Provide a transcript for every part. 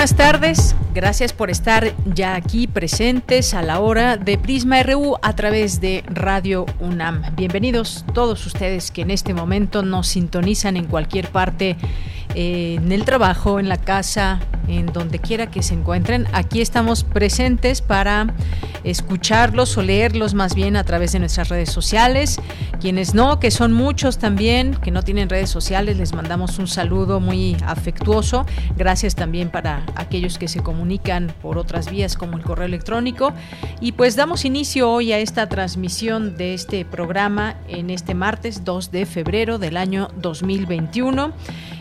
Buenas tardes, gracias por estar ya aquí presentes a la hora de Prisma RU a través de Radio UNAM. Bienvenidos todos ustedes que en este momento nos sintonizan en cualquier parte en el trabajo, en la casa, en donde quiera que se encuentren. Aquí estamos presentes para escucharlos o leerlos más bien a través de nuestras redes sociales. Quienes no, que son muchos también, que no tienen redes sociales, les mandamos un saludo muy afectuoso. Gracias también para aquellos que se comunican por otras vías como el correo electrónico. Y pues damos inicio hoy a esta transmisión de este programa en este martes 2 de febrero del año 2021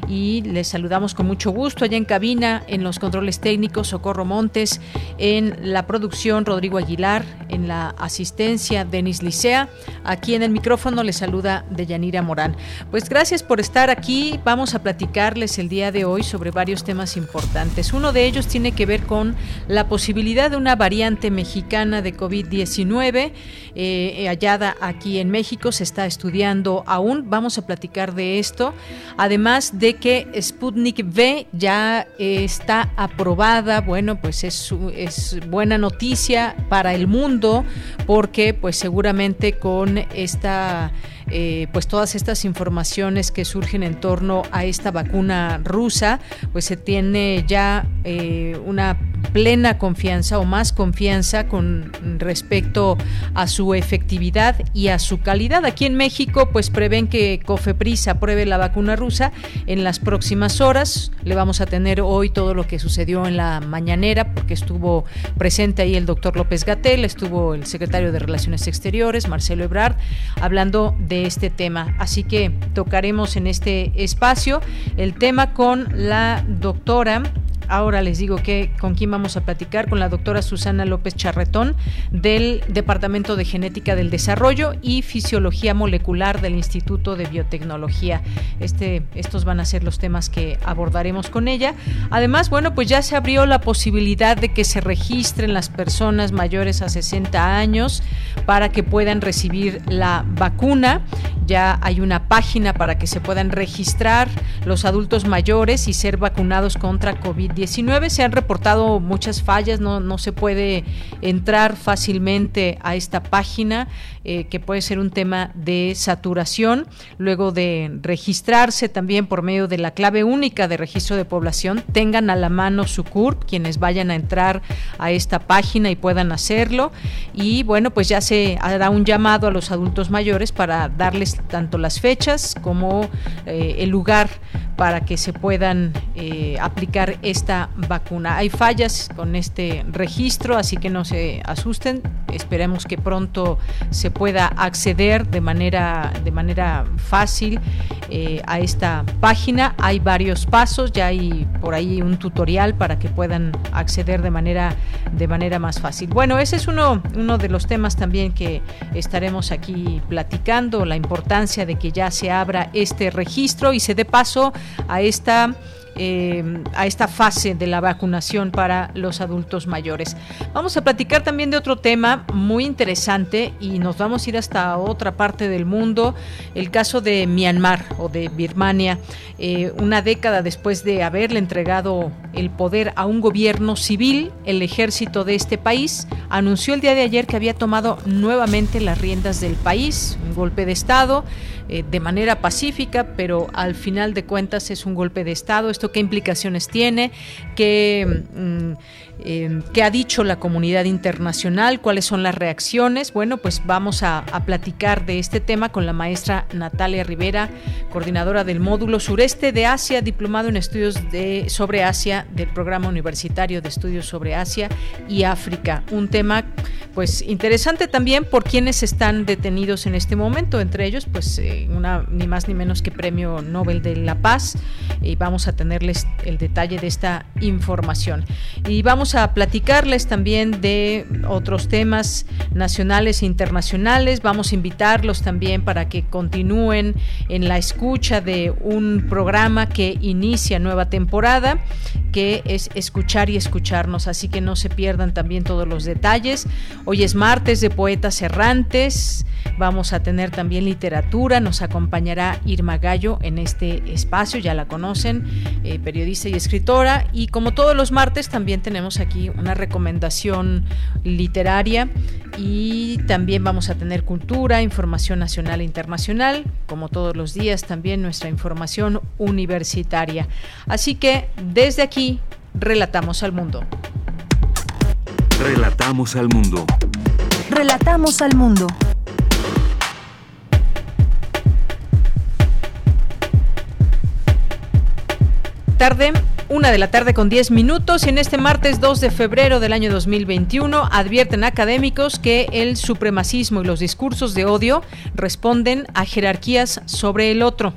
y les saludamos con mucho gusto allá en cabina, en los controles técnicos, Socorro Montes, en la producción, Rodrigo Aguilar, en la asistencia, Denis Licea. Aquí en el micrófono les saluda Deyanira Morán. Pues gracias por estar aquí. Vamos a platicarles el día de hoy sobre varios temas importantes. Uno de ellos tiene que ver con la posibilidad de una variante mexicana de COVID-19 eh, hallada aquí en México. Se está estudiando aún. Vamos a platicar de esto. Además de que Sputnik V ya está aprobada. Bueno, pues es, es buena noticia para el mundo porque pues seguramente con esta eh, pues todas estas informaciones que surgen en torno a esta vacuna rusa, pues se tiene ya eh, una plena confianza o más confianza con respecto a su efectividad y a su calidad. Aquí en México, pues prevén que Cofepris apruebe la vacuna rusa en las próximas horas. Le vamos a tener hoy todo lo que sucedió en la mañanera, porque estuvo presente ahí el doctor López Gatel, estuvo el secretario de Relaciones Exteriores, Marcelo Ebrard, hablando de este tema. Así que tocaremos en este espacio el tema con la doctora Ahora les digo que con quién vamos a platicar, con la doctora Susana López Charretón del Departamento de Genética del Desarrollo y Fisiología Molecular del Instituto de Biotecnología. Este, estos van a ser los temas que abordaremos con ella. Además, bueno, pues ya se abrió la posibilidad de que se registren las personas mayores a 60 años para que puedan recibir la vacuna. Ya hay una página para que se puedan registrar los adultos mayores y ser vacunados contra COVID-19 se han reportado muchas fallas, no, no se puede entrar fácilmente a esta página, eh, que puede ser un tema de saturación. Luego de registrarse también por medio de la clave única de registro de población, tengan a la mano su CURP, quienes vayan a entrar a esta página y puedan hacerlo. Y bueno, pues ya se hará un llamado a los adultos mayores para darles tanto las fechas como eh, el lugar para que se puedan eh, aplicar esta vacuna. Hay fallas con este registro, así que no se asusten. Esperemos que pronto se pueda acceder de manera, de manera fácil eh, a esta página. Hay varios pasos, ya hay por ahí un tutorial para que puedan acceder de manera, de manera más fácil. Bueno, ese es uno, uno de los temas también que estaremos aquí platicando, la importancia de que ya se abra este registro y se dé paso a esta eh, a esta fase de la vacunación para los adultos mayores. Vamos a platicar también de otro tema muy interesante y nos vamos a ir hasta otra parte del mundo, el caso de Myanmar o de Birmania, eh, una década después de haberle entregado el poder a un gobierno civil, el ejército de este país anunció el día de ayer que había tomado nuevamente las riendas del país, un golpe de Estado eh, de manera pacífica, pero al final de cuentas es un golpe de Estado. ¿Esto qué implicaciones tiene? ¿Qué, mm, eh, ¿qué ha dicho la comunidad internacional? ¿Cuáles son las reacciones? Bueno, pues vamos a, platicar de este tema con la maestra Natalia Rivera, coordinadora del módulo sureste de Asia, diplomado en estudios de, sobre Asia del Programa Universitario de Estudios sobre Asia y África. Un tema pues interesante también por quienes están detenidos en este momento, entre ellos pues eh, una ni más ni menos que Premio Nobel de la Paz y vamos a tenerles el detalle de esta información. Y vamos a platicarles también de otros temas nacionales e internacionales, vamos a invitarlos también para que continúen en la escucha de un programa que inicia nueva temporada, que es escuchar y escucharnos, así que no se pierdan también todos los detalles. Hoy es martes de Poetas Errantes, vamos a tener también literatura, nos acompañará Irma Gallo en este espacio, ya la conocen, eh, periodista y escritora, y como todos los martes también tenemos aquí una recomendación literaria y también vamos a tener cultura, información nacional e internacional, como todos los días también nuestra información universitaria. Así que desde aquí relatamos al mundo. Relatamos al mundo. Relatamos al mundo. Tarde, una de la tarde con 10 minutos y en este martes 2 de febrero del año 2021 advierten académicos que el supremacismo y los discursos de odio responden a jerarquías sobre el otro.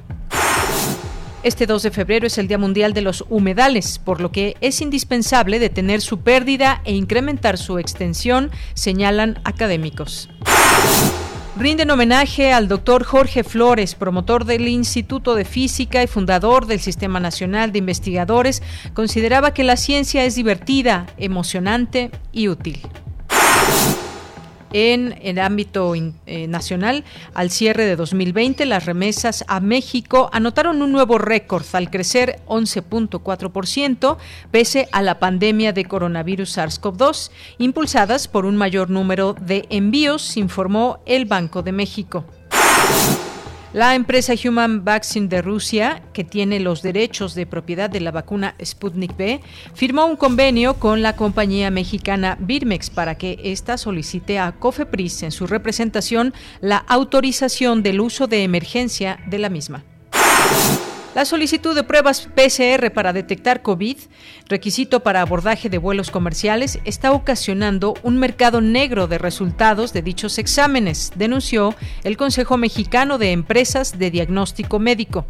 Este 2 de febrero es el Día Mundial de los Humedales, por lo que es indispensable detener su pérdida e incrementar su extensión, señalan académicos. Rinden homenaje al doctor Jorge Flores, promotor del Instituto de Física y fundador del Sistema Nacional de Investigadores. Consideraba que la ciencia es divertida, emocionante y útil en el ámbito eh, nacional. Al cierre de 2020, las remesas a México anotaron un nuevo récord al crecer 11.4%, pese a la pandemia de coronavirus SARS-CoV-2, impulsadas por un mayor número de envíos, informó el Banco de México. La empresa Human Vaccine de Rusia, que tiene los derechos de propiedad de la vacuna Sputnik V, firmó un convenio con la compañía mexicana Birmex para que ésta solicite a COFEPRIS en su representación la autorización del uso de emergencia de la misma. La solicitud de pruebas PCR para detectar COVID, requisito para abordaje de vuelos comerciales, está ocasionando un mercado negro de resultados de dichos exámenes, denunció el Consejo Mexicano de Empresas de Diagnóstico Médico.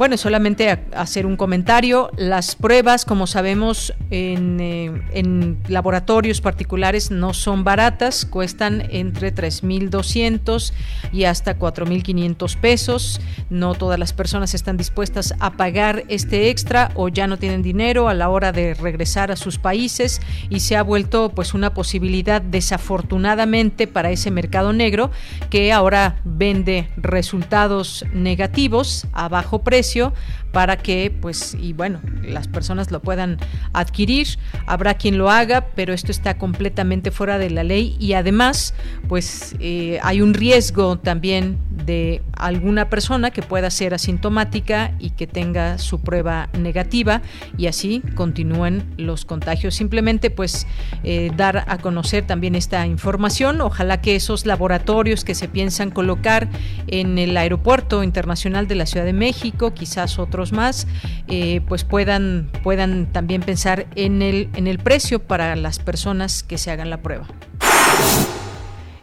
Bueno, solamente hacer un comentario. Las pruebas, como sabemos, en, eh, en laboratorios particulares no son baratas, cuestan entre 3.200 y hasta 4.500 pesos. No todas las personas están dispuestas a pagar este extra o ya no tienen dinero a la hora de regresar a sus países y se ha vuelto pues una posibilidad desafortunadamente para ese mercado negro que ahora vende resultados negativos a bajo precio negocio para que, pues, y bueno, las personas lo puedan adquirir. Habrá quien lo haga, pero esto está completamente fuera de la ley y además, pues, eh, hay un riesgo también de alguna persona que pueda ser asintomática y que tenga su prueba negativa y así continúen los contagios. Simplemente, pues, eh, dar a conocer también esta información. Ojalá que esos laboratorios que se piensan colocar en el aeropuerto internacional de la Ciudad de México, quizás más, eh, pues puedan, puedan también pensar en el, en el precio para las personas que se hagan la prueba.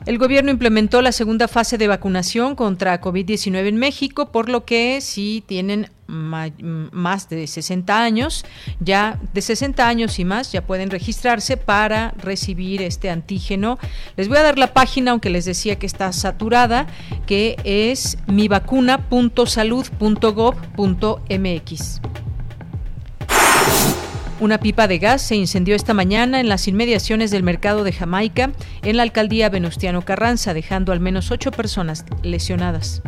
El gobierno implementó la segunda fase de vacunación contra COVID-19 en México, por lo que si tienen más de 60 años, ya de 60 años y más, ya pueden registrarse para recibir este antígeno. Les voy a dar la página, aunque les decía que está saturada, que es mivacuna.salud.gov.mx. Una pipa de gas se incendió esta mañana en las inmediaciones del mercado de Jamaica, en la alcaldía Venustiano Carranza, dejando al menos ocho personas lesionadas.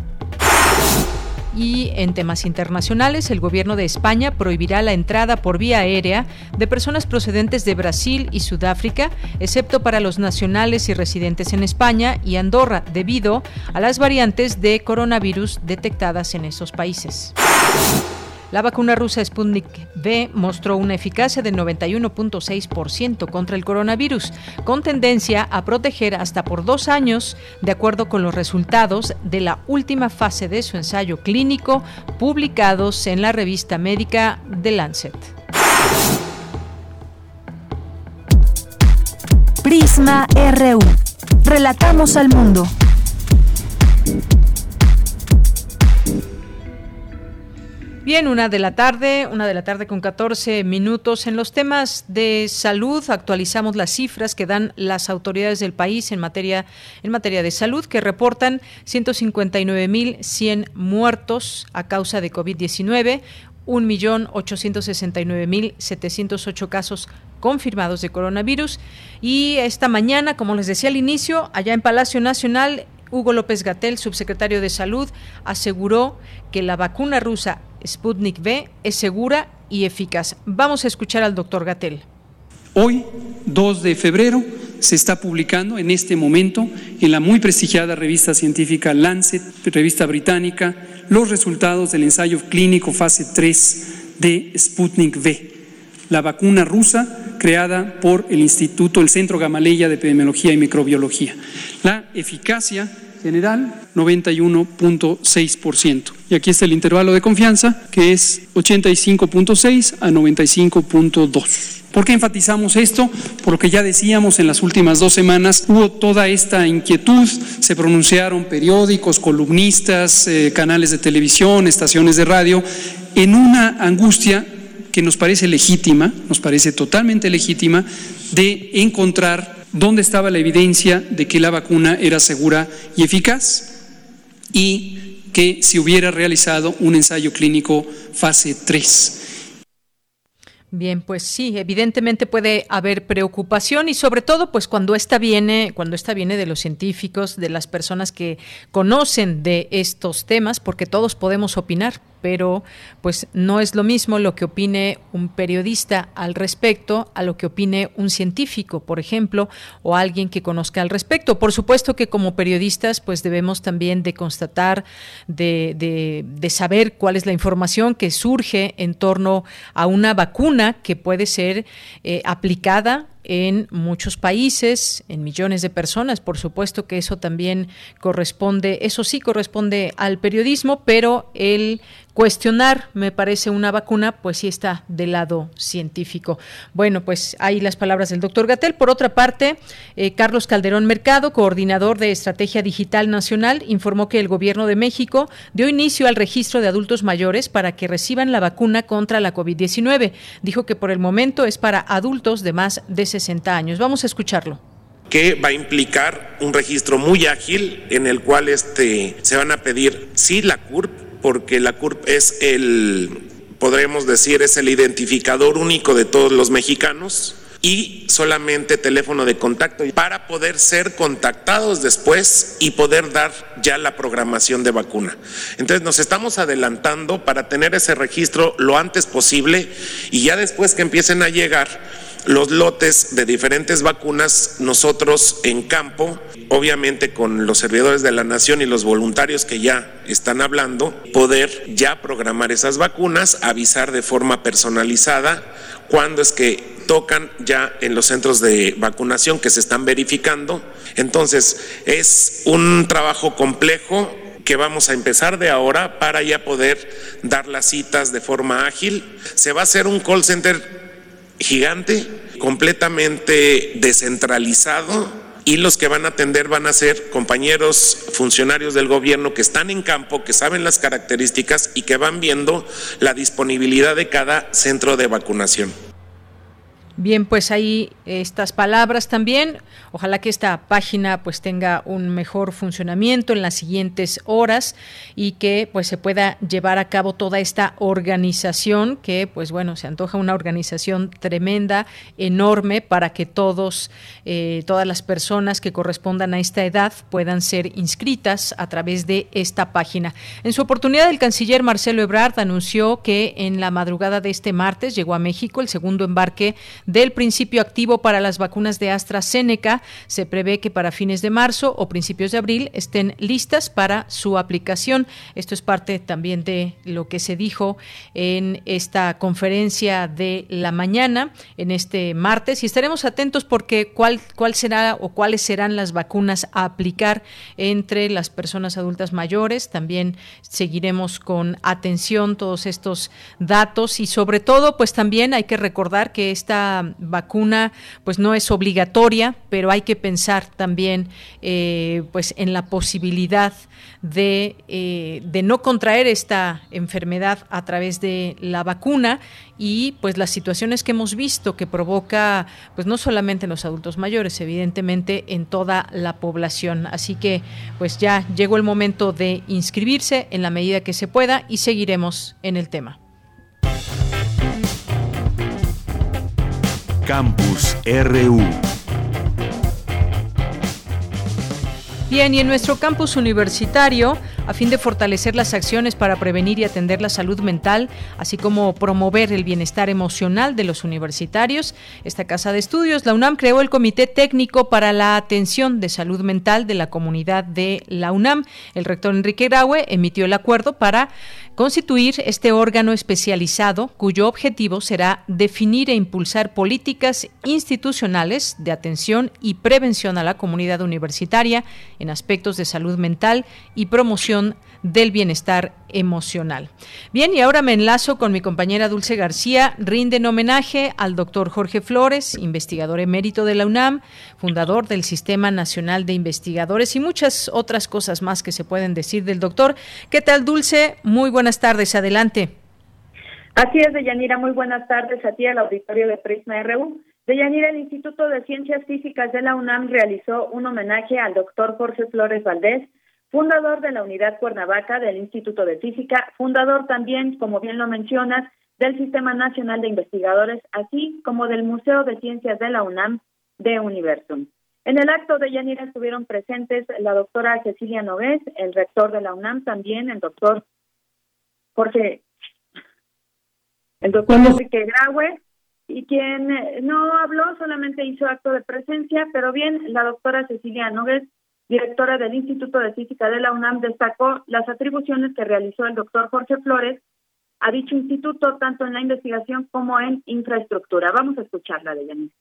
Y en temas internacionales, el gobierno de España prohibirá la entrada por vía aérea de personas procedentes de Brasil y Sudáfrica, excepto para los nacionales y residentes en España y Andorra, debido a las variantes de coronavirus detectadas en esos países. La vacuna rusa Sputnik V mostró una eficacia del 91.6% contra el coronavirus, con tendencia a proteger hasta por dos años, de acuerdo con los resultados de la última fase de su ensayo clínico publicados en la revista médica The Lancet. Prisma RU. Relatamos al mundo. Bien, una de la tarde, una de la tarde con 14 minutos. En los temas de salud actualizamos las cifras que dan las autoridades del país en materia, en materia de salud, que reportan 159.100 muertos a causa de COVID-19, 1.869.708 casos confirmados de coronavirus. Y esta mañana, como les decía al inicio, allá en Palacio Nacional, Hugo López Gatel, subsecretario de Salud, aseguró que la vacuna rusa Sputnik V es segura y eficaz. Vamos a escuchar al doctor Gatel. Hoy, 2 de febrero, se está publicando en este momento en la muy prestigiada revista científica Lancet, revista británica, los resultados del ensayo clínico fase 3 de Sputnik V, la vacuna rusa creada por el Instituto, el Centro Gamaleya de Epidemiología y Microbiología. La eficacia general 91.6%. Y aquí está el intervalo de confianza, que es 85.6 a 95.2. ¿Por qué enfatizamos esto? Porque ya decíamos en las últimas dos semanas hubo toda esta inquietud, se pronunciaron periódicos, columnistas, eh, canales de televisión, estaciones de radio, en una angustia que nos parece legítima, nos parece totalmente legítima, de encontrar dónde estaba la evidencia de que la vacuna era segura y eficaz y que se hubiera realizado un ensayo clínico fase 3. Bien, pues sí, evidentemente puede haber preocupación y sobre todo pues cuando esta viene, cuando esta viene de los científicos, de las personas que conocen de estos temas, porque todos podemos opinar, pero pues no es lo mismo lo que opine un periodista al respecto a lo que opine un científico, por ejemplo, o alguien que conozca al respecto. Por supuesto que como periodistas pues debemos también de constatar, de, de, saber cuál es la información que surge en torno a una vacuna que puede ser eh, aplicada en muchos países, en millones de personas. Por supuesto que eso también corresponde, eso sí corresponde al periodismo, pero el cuestionar, me parece, una vacuna, pues sí está del lado científico. Bueno, pues ahí las palabras del doctor Gatel. Por otra parte, eh, Carlos Calderón Mercado, coordinador de Estrategia Digital Nacional, informó que el Gobierno de México dio inicio al registro de adultos mayores para que reciban la vacuna contra la COVID-19. Dijo que por el momento es para adultos de más de 60 años. Vamos a escucharlo que va a implicar un registro muy ágil en el cual este, se van a pedir, sí, la CURP, porque la CURP es el, podremos decir, es el identificador único de todos los mexicanos y solamente teléfono de contacto para poder ser contactados después y poder dar ya la programación de vacuna. Entonces nos estamos adelantando para tener ese registro lo antes posible y ya después que empiecen a llegar los lotes de diferentes vacunas, nosotros en campo, obviamente con los servidores de la nación y los voluntarios que ya están hablando, poder ya programar esas vacunas, avisar de forma personalizada cuándo es que tocan ya en los centros de vacunación que se están verificando. Entonces, es un trabajo complejo que vamos a empezar de ahora para ya poder dar las citas de forma ágil. Se va a hacer un call center gigante, completamente descentralizado y los que van a atender van a ser compañeros funcionarios del gobierno que están en campo, que saben las características y que van viendo la disponibilidad de cada centro de vacunación. Bien, pues ahí estas palabras también. Ojalá que esta página pues tenga un mejor funcionamiento en las siguientes horas y que pues se pueda llevar a cabo toda esta organización que pues bueno se antoja una organización tremenda, enorme para que todos eh, todas las personas que correspondan a esta edad puedan ser inscritas a través de esta página. En su oportunidad el canciller Marcelo Ebrard anunció que en la madrugada de este martes llegó a México el segundo embarque del principio activo para las vacunas de AstraZeneca. Se prevé que para fines de marzo o principios de abril estén listas para su aplicación. Esto es parte también de lo que se dijo en esta conferencia de la mañana, en este martes, y estaremos atentos porque cuál, cuál será o cuáles serán las vacunas a aplicar entre las personas adultas mayores. También seguiremos con atención todos estos datos y sobre todo, pues también hay que recordar que esta vacuna pues no es obligatoria, pero hay que pensar también eh, pues en la posibilidad de, eh, de no contraer esta enfermedad a través de la vacuna y pues las situaciones que hemos visto que provoca pues no solamente en los adultos mayores, evidentemente en toda la población. Así que pues ya llegó el momento de inscribirse en la medida que se pueda y seguiremos en el tema. Campus RU Bien, y en nuestro campus universitario, a fin de fortalecer las acciones para prevenir y atender la salud mental, así como promover el bienestar emocional de los universitarios, esta casa de estudios, la UNAM, creó el Comité Técnico para la Atención de Salud Mental de la comunidad de la UNAM. El rector Enrique Graue emitió el acuerdo para constituir este órgano especializado cuyo objetivo será definir e impulsar políticas institucionales de atención y prevención a la comunidad universitaria en aspectos de salud mental y promoción del bienestar emocional. Bien, y ahora me enlazo con mi compañera Dulce García. Rinden homenaje al doctor Jorge Flores, investigador emérito de la UNAM, fundador del Sistema Nacional de Investigadores y muchas otras cosas más que se pueden decir del doctor. ¿Qué tal, Dulce? Muy buenas tardes. Adelante. Así es, Deyanira. Muy buenas tardes a ti, al auditorio de Prisma RU. Deyanira, el Instituto de Ciencias Físicas de la UNAM realizó un homenaje al doctor Jorge Flores Valdés, fundador de la Unidad Cuernavaca del Instituto de Física, fundador también, como bien lo mencionas, del Sistema Nacional de Investigadores, así como del Museo de Ciencias de la UNAM de Universum. En el acto de Yanira estuvieron presentes la doctora Cecilia Nogués, el rector de la UNAM también, el doctor Jorge, el doctor Enrique Graue, y quien no habló solamente hizo acto de presencia, pero bien, la doctora Cecilia Nogués directora del Instituto de Física de la UNAM, destacó las atribuciones que realizó el doctor Jorge Flores a dicho instituto, tanto en la investigación como en infraestructura. Vamos a escucharla de Yanis.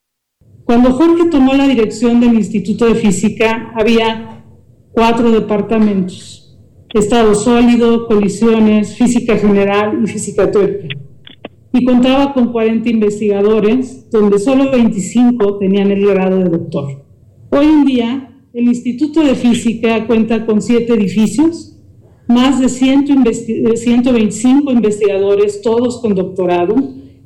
Cuando Jorge tomó la dirección del Instituto de Física, había cuatro departamentos. Estado sólido, colisiones, física general y física teórica. Y contaba con 40 investigadores, donde solo 25 tenían el grado de doctor. Hoy en día, el Instituto de Física cuenta con siete edificios, más de 125 investigadores, todos con doctorado,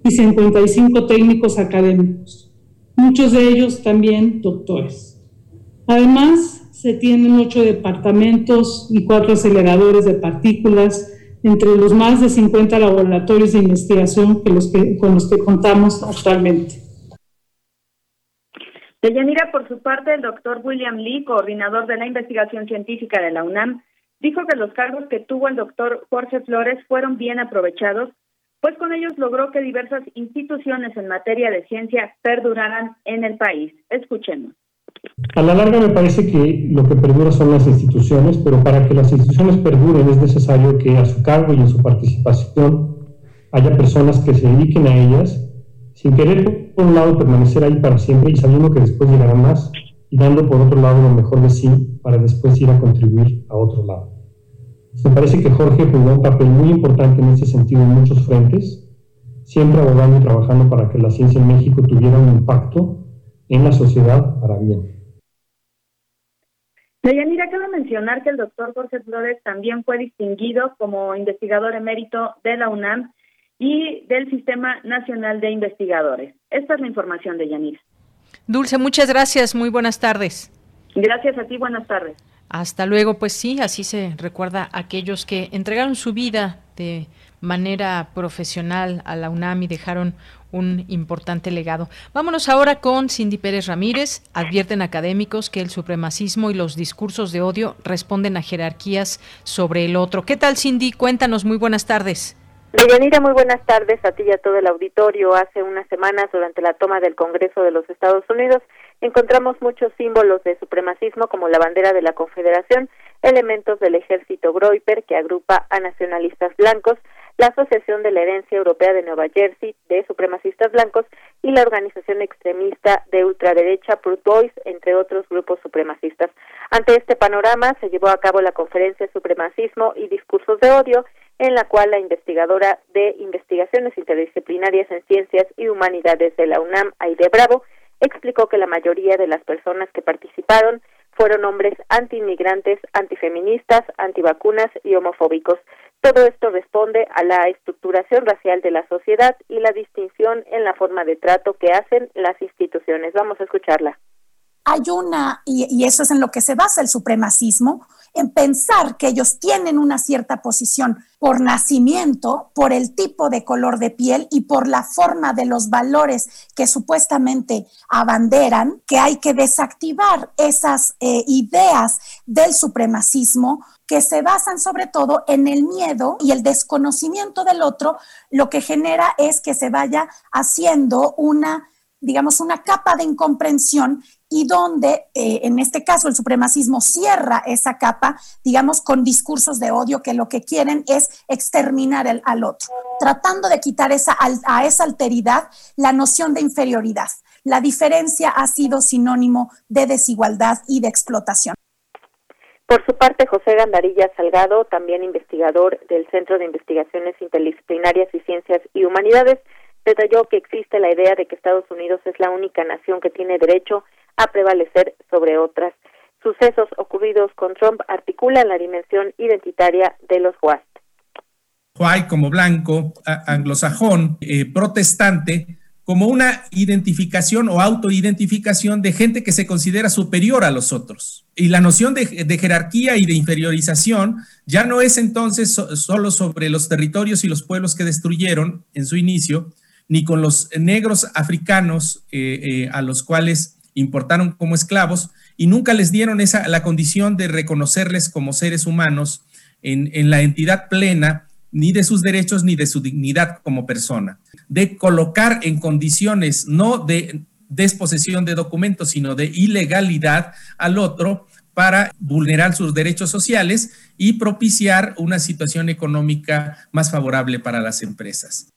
y 55 técnicos académicos, muchos de ellos también doctores. Además, se tienen ocho departamentos y cuatro aceleradores de partículas entre los más de 50 laboratorios de investigación con los que contamos actualmente. Deyanira, por su parte, el doctor William Lee, coordinador de la investigación científica de la UNAM, dijo que los cargos que tuvo el doctor Jorge Flores fueron bien aprovechados, pues con ellos logró que diversas instituciones en materia de ciencia perduraran en el país. Escuchemos. A la larga me parece que lo que perdura son las instituciones, pero para que las instituciones perduren es necesario que a su cargo y en su participación haya personas que se dediquen a ellas sin querer por un lado permanecer ahí para siempre y sabiendo que después llegará más y dando por otro lado lo mejor de sí para después ir a contribuir a otro lado. Me parece que Jorge jugó un papel muy importante en ese sentido en muchos frentes, siempre abogando y trabajando para que la ciencia en México tuviera un impacto en la sociedad para bien. Deyanira, cabe mencionar que el doctor Jorge Flores también fue distinguido como investigador emérito de la UNAM y del Sistema Nacional de Investigadores. Esta es la información de Yanira. Dulce, muchas gracias. Muy buenas tardes. Gracias a ti. Buenas tardes. Hasta luego. Pues sí, así se recuerda a aquellos que entregaron su vida de manera profesional a la UNAM y dejaron un importante legado. Vámonos ahora con Cindy Pérez Ramírez. Advierten académicos que el supremacismo y los discursos de odio responden a jerarquías sobre el otro. ¿Qué tal, Cindy? Cuéntanos. Muy buenas tardes. Deyanira, muy buenas tardes a ti y a todo el auditorio. Hace unas semanas, durante la toma del Congreso de los Estados Unidos, encontramos muchos símbolos de supremacismo como la bandera de la Confederación, elementos del ejército Groiper que agrupa a nacionalistas blancos, la Asociación de la Herencia Europea de Nueva Jersey de supremacistas blancos y la organización extremista de ultraderecha Proud Boys, entre otros grupos supremacistas. Ante este panorama se llevó a cabo la conferencia Supremacismo y Discursos de Odio, en la cual la investigadora de investigaciones interdisciplinarias en ciencias y humanidades de la UNAM, Aide Bravo, explicó que la mayoría de las personas que participaron fueron hombres antiinmigrantes, antifeministas, antivacunas y homofóbicos. Todo esto responde a la estructuración racial de la sociedad y la distinción en la forma de trato que hacen las instituciones. Vamos a escucharla. Hay una, y, eso es en lo que se basa el supremacismo, en pensar que ellos tienen una cierta posición por nacimiento, por el tipo de color de piel y por la forma de los valores que supuestamente abanderan, que hay que desactivar esas eh, ideas del supremacismo que se basan sobre todo en el miedo y el desconocimiento del otro, lo que genera es que se vaya haciendo una digamos, una capa de incomprensión y donde, eh, en este caso, el supremacismo cierra esa capa, digamos, con discursos de odio que lo que quieren es exterminar al otro, tratando de quitar esa, a esa alteridad la noción de inferioridad. La diferencia ha sido sinónimo de desigualdad y de explotación. Por su parte, José Gandarilla Salgado, también investigador del Centro de Investigaciones Interdisciplinarias y Ciencias y Humanidades, detalló que existe la idea de que Estados Unidos es la única nación que tiene derecho a prevalecer sobre otras. Sucesos ocurridos con Trump articulan la dimensión identitaria de los WASP. White como blanco, anglosajón, eh, protestante, como una identificación o autoidentificación de gente que se considera superior a los otros. Y la noción de, jerarquía y de inferiorización ya no es entonces solo sobre los territorios y los pueblos que destruyeron en su inicio, ni con los negros africanos eh, eh, a los cuales importaron como esclavos y nunca les dieron esa, la condición de reconocerles como seres humanos en, en la entidad plena ni de sus derechos ni de su dignidad como persona, de colocar en condiciones no de desposesión de documentos, sino de ilegalidad al otro para vulnerar sus derechos sociales y propiciar una situación económica más favorable para las empresas.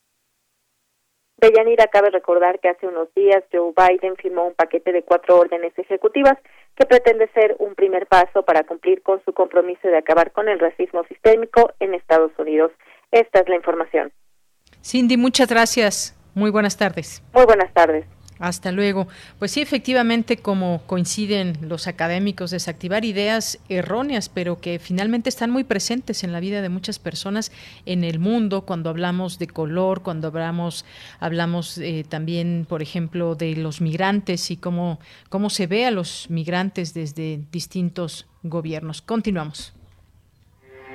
Deyanira, cabe recordar que hace unos días Joe Biden firmó un paquete de cuatro órdenes ejecutivas que pretende ser un primer paso para cumplir con su compromiso de acabar con el racismo sistémico en Estados Unidos. Esta es la información. Cindy, muchas gracias. Muy buenas tardes. Muy buenas tardes. Hasta luego. Pues sí, efectivamente, como coinciden los académicos, desactivar ideas erróneas, pero que finalmente están muy presentes en la vida de muchas personas en el mundo, cuando hablamos de color, cuando hablamos, hablamos eh, también, por ejemplo, de los migrantes y cómo, cómo se ve a los migrantes desde distintos gobiernos. Continuamos.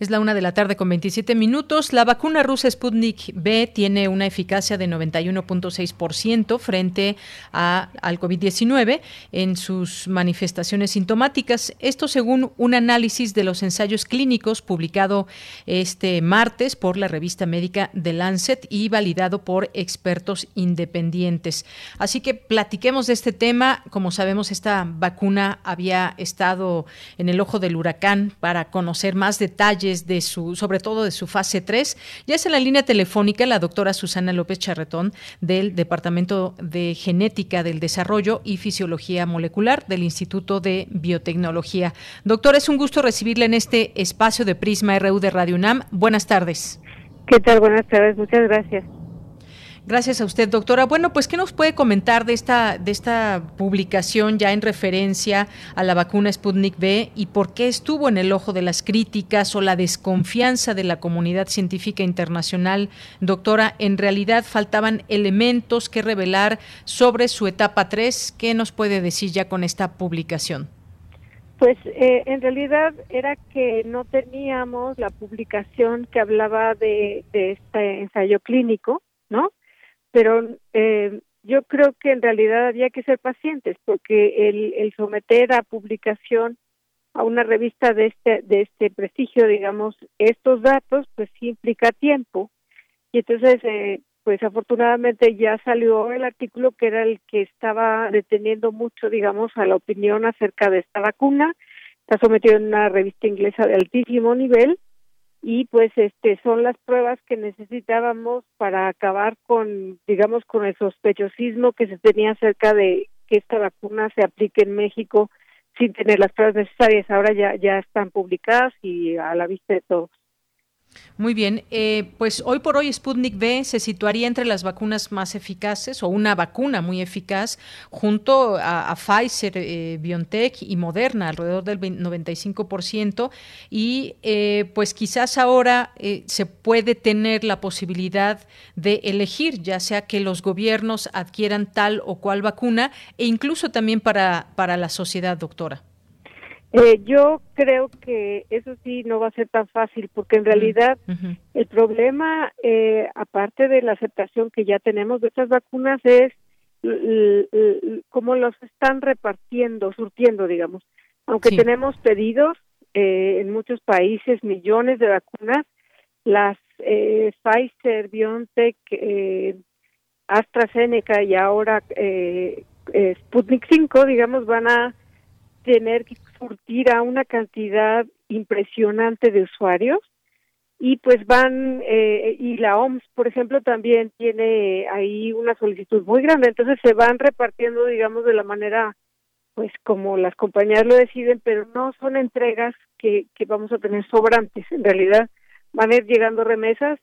Es la una de la tarde con 27 minutos. La vacuna rusa Sputnik B tiene una eficacia de 91.6% frente a, al COVID-19 en sus manifestaciones sintomáticas. Esto según un análisis de los ensayos clínicos publicado este martes por la revista médica The Lancet y validado por expertos independientes. Así que platiquemos de este tema. Como sabemos, esta vacuna había estado en el ojo del huracán para conocer más detalles de su, sobre todo de su fase 3. Ya es en la línea telefónica la doctora Susana López Charretón del Departamento de Genética del Desarrollo y Fisiología Molecular del Instituto de Biotecnología. Doctora, es un gusto recibirla en este espacio de Prisma RU de Radio UNAM. Buenas tardes. ¿Qué tal? Buenas tardes, muchas gracias. Gracias a usted, doctora. Bueno, pues, ¿qué nos puede comentar de esta, de esta publicación ya en referencia a la vacuna Sputnik B y por qué estuvo en el ojo de las críticas o la desconfianza de la comunidad científica internacional? Doctora, en realidad faltaban elementos que revelar sobre su etapa 3. ¿Qué nos puede decir ya con esta publicación? Pues eh, en realidad era que no teníamos la publicación que hablaba de este ensayo clínico, ¿no? Pero eh, yo creo que en realidad había que ser pacientes porque el, el someter a publicación a una revista de este de este prestigio digamos estos datos pues sí implica tiempo. Y entonces eh, pues afortunadamente ya salió el artículo que era el que estaba deteniendo mucho digamos a la opinión acerca de esta vacuna. Está sometido en una revista inglesa de altísimo nivel y pues este son las pruebas que necesitábamos para acabar con digamos con el sospechosismo que se tenía acerca de que esta vacuna se aplique en México sin tener las pruebas necesarias. Ahora ya ya están publicadas y a la vista de todos muy bien, eh, pues hoy por hoy Sputnik V se situaría entre las vacunas más eficaces o una vacuna muy eficaz junto a, Pfizer, eh, BioNTech y Moderna, alrededor del 95%. Y eh, pues quizás ahora se puede tener la posibilidad de elegir, ya sea que los gobiernos adquieran tal o cual vacuna e incluso también para, para la sociedad, doctora. Eh, yo creo que eso sí no va a ser tan fácil porque en realidad el problema, eh, aparte de la aceptación que ya tenemos de estas vacunas, es cómo los están repartiendo, surtiendo, digamos. Aunque tenemos pedidos eh, en muchos países, millones de vacunas, las eh, Pfizer, BioNTech, eh, AstraZeneca y ahora eh, Sputnik 5, digamos, van a tener que surtir a una cantidad impresionante de usuarios. Y pues van eh, y la OMS por ejemplo también tiene ahí una solicitud muy grande. Entonces se van repartiendo digamos de la manera pues como las compañías lo deciden pero no son entregas que, que vamos a tener sobrantes. En realidad van a ir llegando remesas.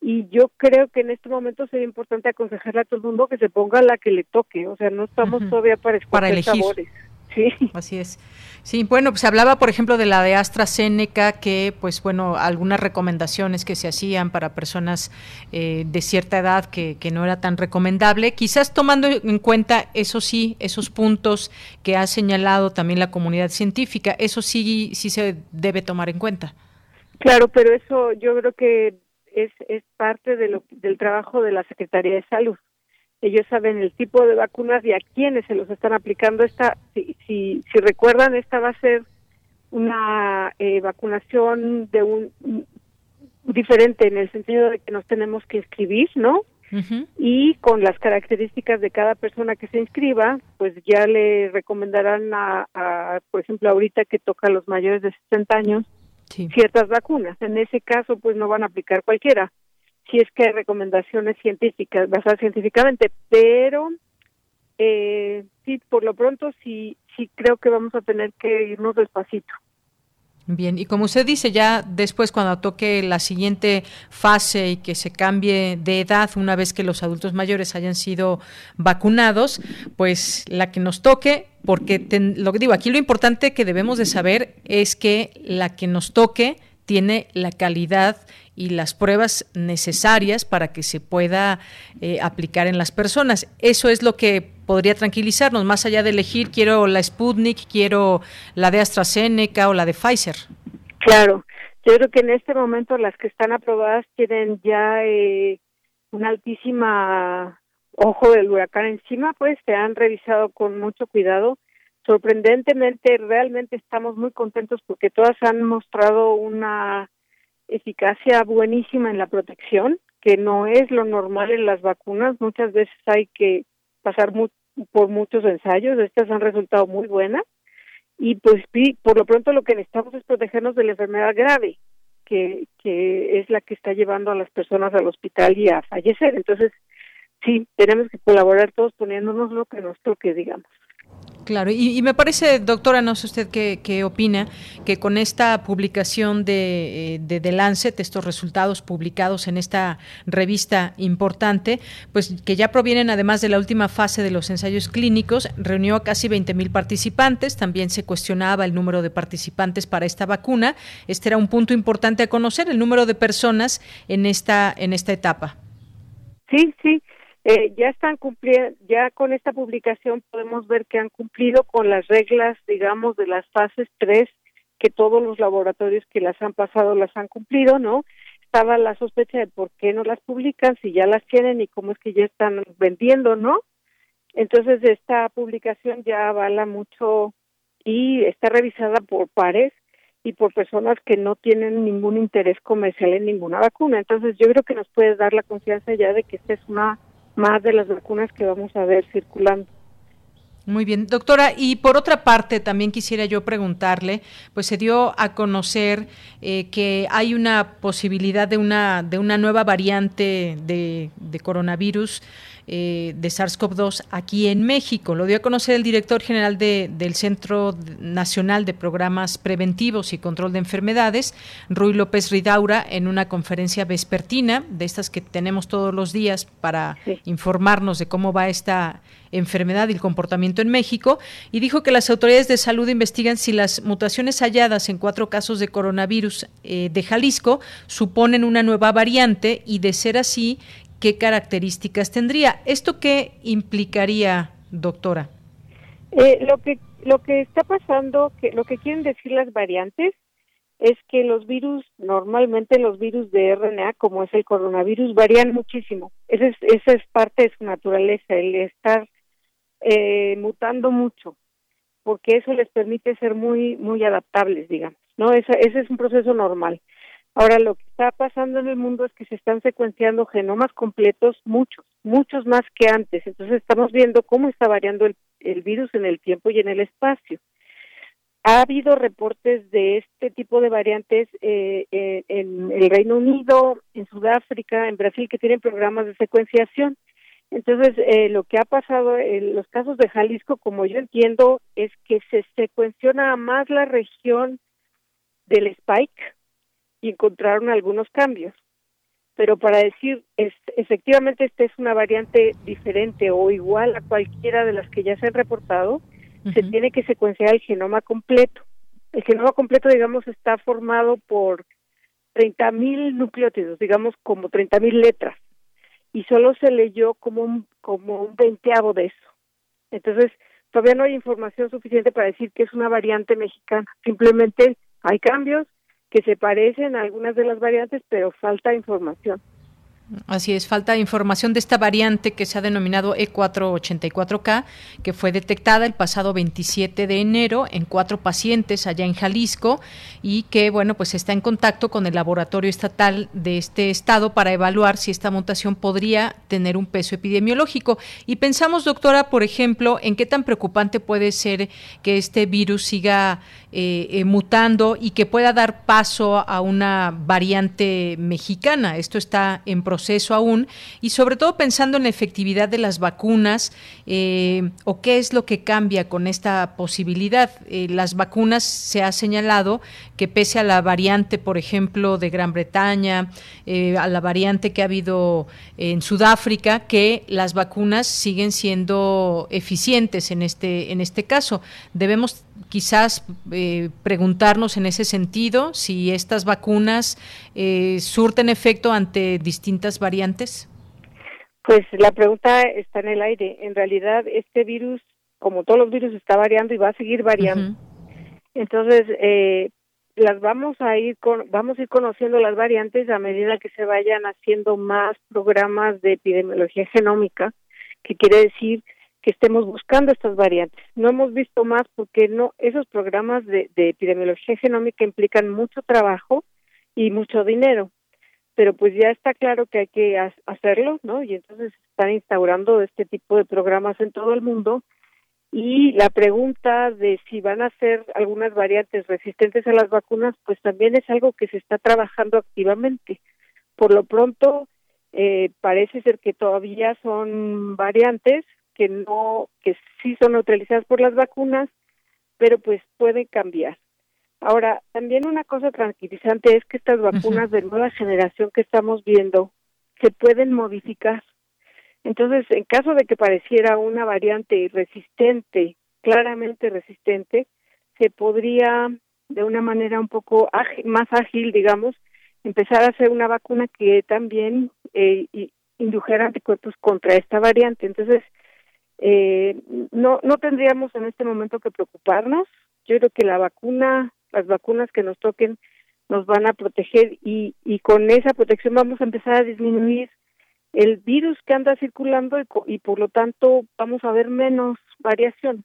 Y yo creo que en este momento sería importante aconsejarle a todo el mundo que se ponga la que le toque. O sea no estamos todavía para escoger para elegir. sabores Sí. Así es. Sí, bueno, pues se hablaba, por ejemplo, de la de AstraZeneca, que, pues bueno, algunas recomendaciones que se hacían para personas eh, de cierta edad que, que, no era tan recomendable, quizás tomando en cuenta, eso sí, esos puntos que ha señalado también la comunidad científica, eso sí, sí se debe tomar en cuenta. Claro, pero eso yo creo que es, es parte de lo, del trabajo de la Secretaría de Salud ellos saben el tipo de vacunas y a quiénes se los están aplicando. Esta, si, si, si recuerdan, esta va a ser una eh, vacunación de un diferente en el sentido de que nos tenemos que inscribir, ¿no? Y con las características de cada persona que se inscriba, pues ya le recomendarán a, a por ejemplo, ahorita que toca a los mayores de 60 años, ciertas vacunas. En ese caso, pues no van a aplicar cualquiera si es que hay recomendaciones científicas, basadas científicamente, pero eh, sí, por lo pronto sí, sí creo que vamos a tener que irnos despacito. Bien, y como usted dice, ya después cuando toque la siguiente fase y que se cambie de edad, una vez que los adultos mayores hayan sido vacunados, pues la que nos toque, porque lo que digo, aquí lo importante que debemos de saber es que la que nos toque tiene la calidad y las pruebas necesarias para que se pueda eh, aplicar en las personas. Eso es lo que podría tranquilizarnos, más allá de elegir quiero la Sputnik, quiero la de AstraZeneca o la de Pfizer. Claro, yo creo que en este momento las que están aprobadas tienen ya eh, una altísima ojo del huracán encima, pues se han revisado con mucho cuidado. Sorprendentemente, realmente estamos muy contentos porque todas han mostrado una eficacia buenísima en la protección, que no es lo normal en las vacunas. Muchas veces hay que pasar por muchos ensayos, estas han resultado muy buenas. Y pues por lo pronto lo que necesitamos es protegernos de la enfermedad grave, que, que es la que está llevando a las personas al hospital y a fallecer. Entonces, sí, tenemos que colaborar todos poniéndonos lo que nos toque, digamos. Claro, y, me parece, doctora, no sé usted qué, opina, que con esta publicación de, eh, de, de, Lancet, estos resultados publicados en esta revista importante, pues que ya provienen además de la última fase de los ensayos clínicos, reunió a casi 20 mil participantes, también se cuestionaba el número de participantes para esta vacuna. Este era un punto importante a conocer, el número de personas en esta, en esta etapa. Sí, sí. Eh, ya están cumpliendo, ya con esta publicación podemos ver que han cumplido con las reglas, digamos, de las fases 3, que todos los laboratorios que las han pasado las han cumplido, ¿no? estaba la sospecha de por qué no las publican, si ya las tienen y cómo es que ya están vendiendo, ¿no? Entonces esta publicación ya avala mucho y está revisada por pares y por personas que no tienen ningún interés comercial en ninguna vacuna. Entonces yo creo que nos puede dar la confianza ya de que esta es una más de las vacunas que vamos a ver circulando. Muy bien, doctora. Y por otra parte, también quisiera yo preguntarle, pues se dio a conocer eh, que hay una posibilidad de una de una nueva variante de, de coronavirus eh, de SARS-CoV-2 aquí en México. Lo dio a conocer el director general del Centro Nacional de Programas Preventivos y Control de Enfermedades, Ruy López Ridaura, en una conferencia vespertina, de estas que tenemos todos los días para informarnos de cómo va esta enfermedad y el comportamiento en México, y dijo que las autoridades de salud investigan si las mutaciones halladas en cuatro casos de coronavirus eh, de Jalisco suponen una nueva variante y de ser así, qué características tendría. ¿Esto qué implicaría, doctora? Eh, lo que lo que está pasando, que lo que quieren decir las variantes es que los virus, normalmente los virus de RNA, como es el coronavirus, varían muchísimo. Esa es, esa es parte de su naturaleza, el estar eh, mutando mucho, porque eso les permite ser muy muy adaptables, digamos. No, ese es un proceso normal. Ahora, lo que está pasando en el mundo es que se están secuenciando genomas completos, muchos, muchos más que antes. Entonces, estamos viendo cómo está variando el, virus en el tiempo y en el espacio. Ha habido reportes de este tipo de variantes eh, eh, en el Reino Unido, en Sudáfrica, en Brasil, que tienen programas de secuenciación. Entonces, eh, lo que ha pasado en los casos de Jalisco, como yo entiendo, es que se secuenciona más la región del spike, y encontraron algunos cambios. Pero para decir, es, efectivamente, esta es una variante diferente o igual a cualquiera de las que ya se han reportado, se tiene que secuenciar el genoma completo. El genoma completo, digamos, está formado por 30.000 nucleótidos, digamos, como 30.000 letras. Y solo se leyó como un, como un veinteavo de eso. Entonces, todavía no hay información suficiente para decir que es una variante mexicana. Simplemente hay cambios que se parecen a algunas de las variantes, pero falta información. Así es, falta información de esta variante que se ha denominado E484K, que fue detectada el pasado 27 de enero en cuatro pacientes allá en Jalisco y que, bueno, pues está en contacto con el laboratorio estatal de este estado para evaluar si esta mutación podría tener un peso epidemiológico. Y pensamos, doctora, por ejemplo, en qué tan preocupante puede ser que este virus siga eh, eh, mutando y que pueda dar paso a una variante mexicana. Esto está en proceso aún y sobre todo pensando en la efectividad de las vacunas eh, o qué es lo que cambia con esta posibilidad. las vacunas se ha señalado que pese a la variante, por ejemplo, de Gran Bretaña, a la variante que ha habido en Sudáfrica, que las vacunas siguen siendo eficientes en este, en este caso. Debemos quizás eh, preguntarnos en ese sentido si estas vacunas eh, surten efecto ante distintas variantes? Pues la pregunta está en el aire. En realidad, este virus, como todos los virus, está variando y va a seguir variando. Entonces, eh, las vamos a ir con, vamos a ir conociendo las variantes a medida que se vayan haciendo más programas de epidemiología genómica, que quiere decir que estemos buscando estas variantes. No hemos visto más porque no esos programas de, epidemiología genómica implican mucho trabajo y mucho dinero, pero pues ya está claro que hay que hacerlo, ¿no? Y entonces están instaurando este tipo de programas en todo el mundo y la pregunta de si van a ser algunas variantes resistentes a las vacunas, pues también es algo que se está trabajando activamente. Por lo pronto, eh, parece ser que todavía son variantes, que no, que sí son neutralizadas por las vacunas, pero pues pueden cambiar. Ahora, también una cosa tranquilizante es que estas vacunas de nueva generación que estamos viendo se pueden modificar. Entonces, en caso de que pareciera una variante resistente, claramente resistente, se podría de una manera un poco más ágil, digamos, empezar a hacer una vacuna que también eh, indujera anticuerpos contra esta variante. Entonces, eh, no, no tendríamos en este momento que preocuparnos. Yo creo que la vacuna, las vacunas que nos toquen nos van a proteger y, y con esa protección vamos a empezar a disminuir el virus que anda circulando y, por lo tanto vamos a ver menos variación.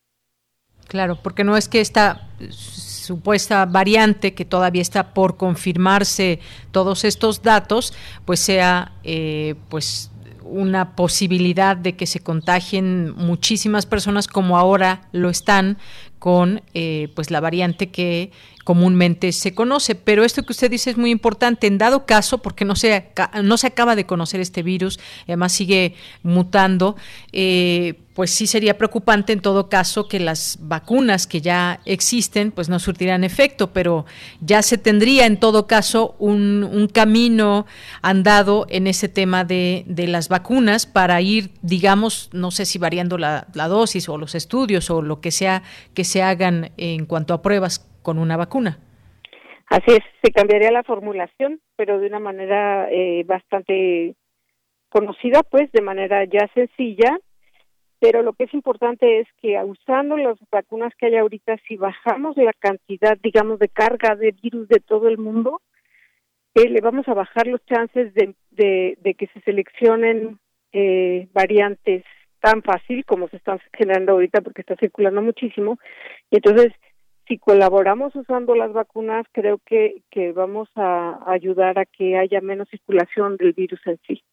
Claro, porque no es que esta supuesta variante que todavía está por confirmarse todos estos datos, pues sea eh, pues una posibilidad de que se contagien muchísimas personas como ahora lo están con eh, pues la variante que comúnmente se conoce. Pero esto que usted dice es muy importante. En dado caso, porque no se, no se acaba de conocer este virus, además sigue mutando, eh, pues sí sería preocupante en todo caso que las vacunas que ya existen pues no surtirán efecto, pero ya se tendría en todo caso un, un camino andado en ese tema de, de, las vacunas para ir, digamos, no sé si variando la, la dosis o los estudios o lo que sea que se hagan en cuanto a pruebas con una vacuna. Así es, se cambiaría la formulación, pero de una manera eh, bastante conocida, pues de manera ya sencilla, pero lo que es importante es que usando las vacunas que hay ahorita, si bajamos la cantidad, digamos, de carga de virus de todo el mundo, eh, le vamos a bajar los chances de, de, que se seleccionen eh, variantes tan fácil como se están generando ahorita porque está circulando muchísimo. Y entonces si colaboramos usando las vacunas, creo que, que vamos a ayudar a que haya menos circulación del virus en sí.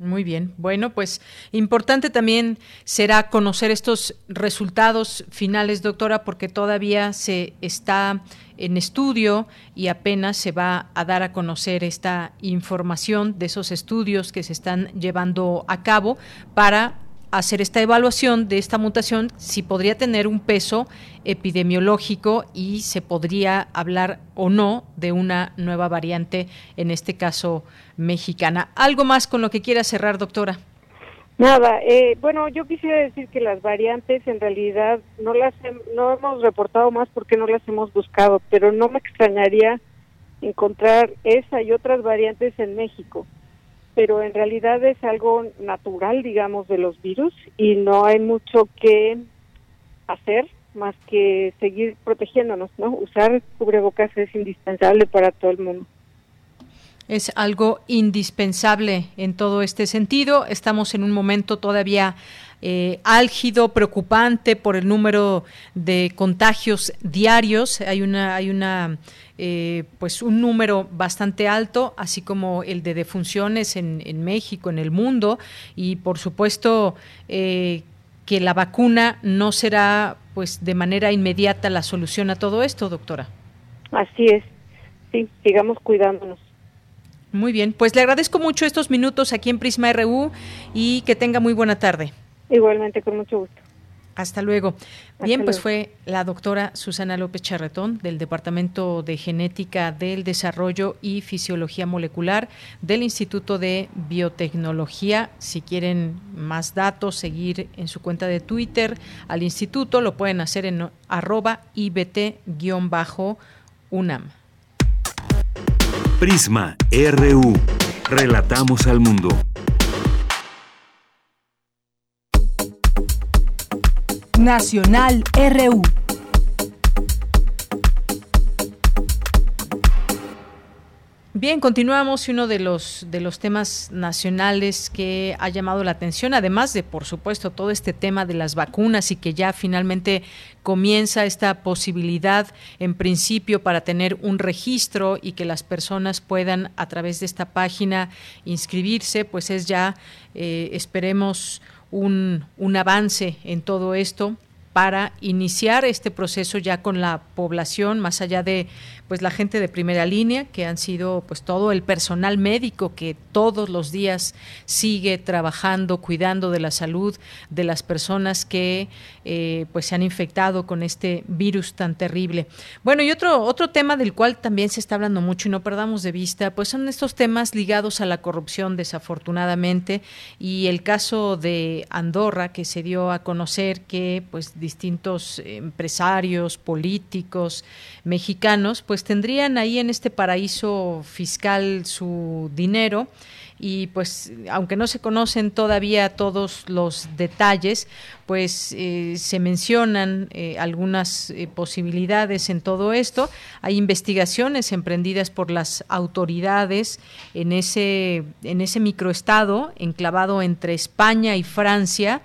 Muy bien. Bueno, pues importante también será conocer estos resultados finales, doctora, porque todavía se está en estudio y apenas se va a dar a conocer esta información de esos estudios que se están llevando a cabo para hacer esta evaluación de esta mutación, si podría tener un peso epidemiológico y se podría hablar o no de una nueva variante, en este caso mexicana. ¿Algo más con lo que quiera cerrar, doctora? Nada, eh, bueno, yo quisiera decir que las variantes en realidad no las no hemos reportado más porque no las hemos buscado, pero no me extrañaría encontrar esa y otras variantes en México pero en realidad es algo natural, digamos, de los virus y no hay mucho que hacer más que seguir protegiéndonos, ¿no? Usar cubrebocas es indispensable para todo el mundo. Es algo indispensable en todo este sentido. Estamos en un momento todavía eh, álgido, preocupante por el número de contagios diarios. Hay una, hay una eh, pues un número bastante alto, así como el de defunciones en, en México, en el mundo, y por supuesto eh, que la vacuna no será pues de manera inmediata la solución a todo esto, doctora. Así es, sí, sigamos cuidándonos. Muy bien, pues le agradezco mucho estos minutos aquí en Prisma RU y que tenga muy buena tarde. Igualmente, con mucho gusto. Hasta luego. Bien, pues fue la doctora Susana López Charretón del Departamento de Genética del Desarrollo y Fisiología Molecular del Instituto de Biotecnología. Si quieren más datos, seguir en su cuenta de Twitter al instituto, lo pueden hacer en arroba IBT-UNAM. Prisma RU. Relatamos al mundo. Nacional RU. Bien, continuamos uno de los de los temas nacionales que ha llamado la atención, además de por supuesto todo este tema de las vacunas y que ya finalmente comienza esta posibilidad en principio para tener un registro y que las personas puedan a través de esta página inscribirse, pues es ya eh, esperemos un, un avance en todo esto para iniciar este proceso ya con la población, más allá de pues la gente de primera línea, que han sido pues todo el personal médico que todos los días sigue trabajando, cuidando de la salud de las personas que eh, pues se han infectado con este virus tan terrible. Bueno, y otro, otro tema del cual también se está hablando mucho y no perdamos de vista, pues son estos temas ligados a la corrupción, desafortunadamente, y el caso de Andorra, que se dio a conocer que pues distintos empresarios, políticos mexicanos, pues tendrían ahí en este paraíso fiscal su dinero y pues aunque no se conocen todavía todos los detalles, pues eh, se mencionan eh, algunas eh, posibilidades en todo esto. Hay investigaciones emprendidas por las autoridades en ese, en ese microestado enclavado entre España y Francia.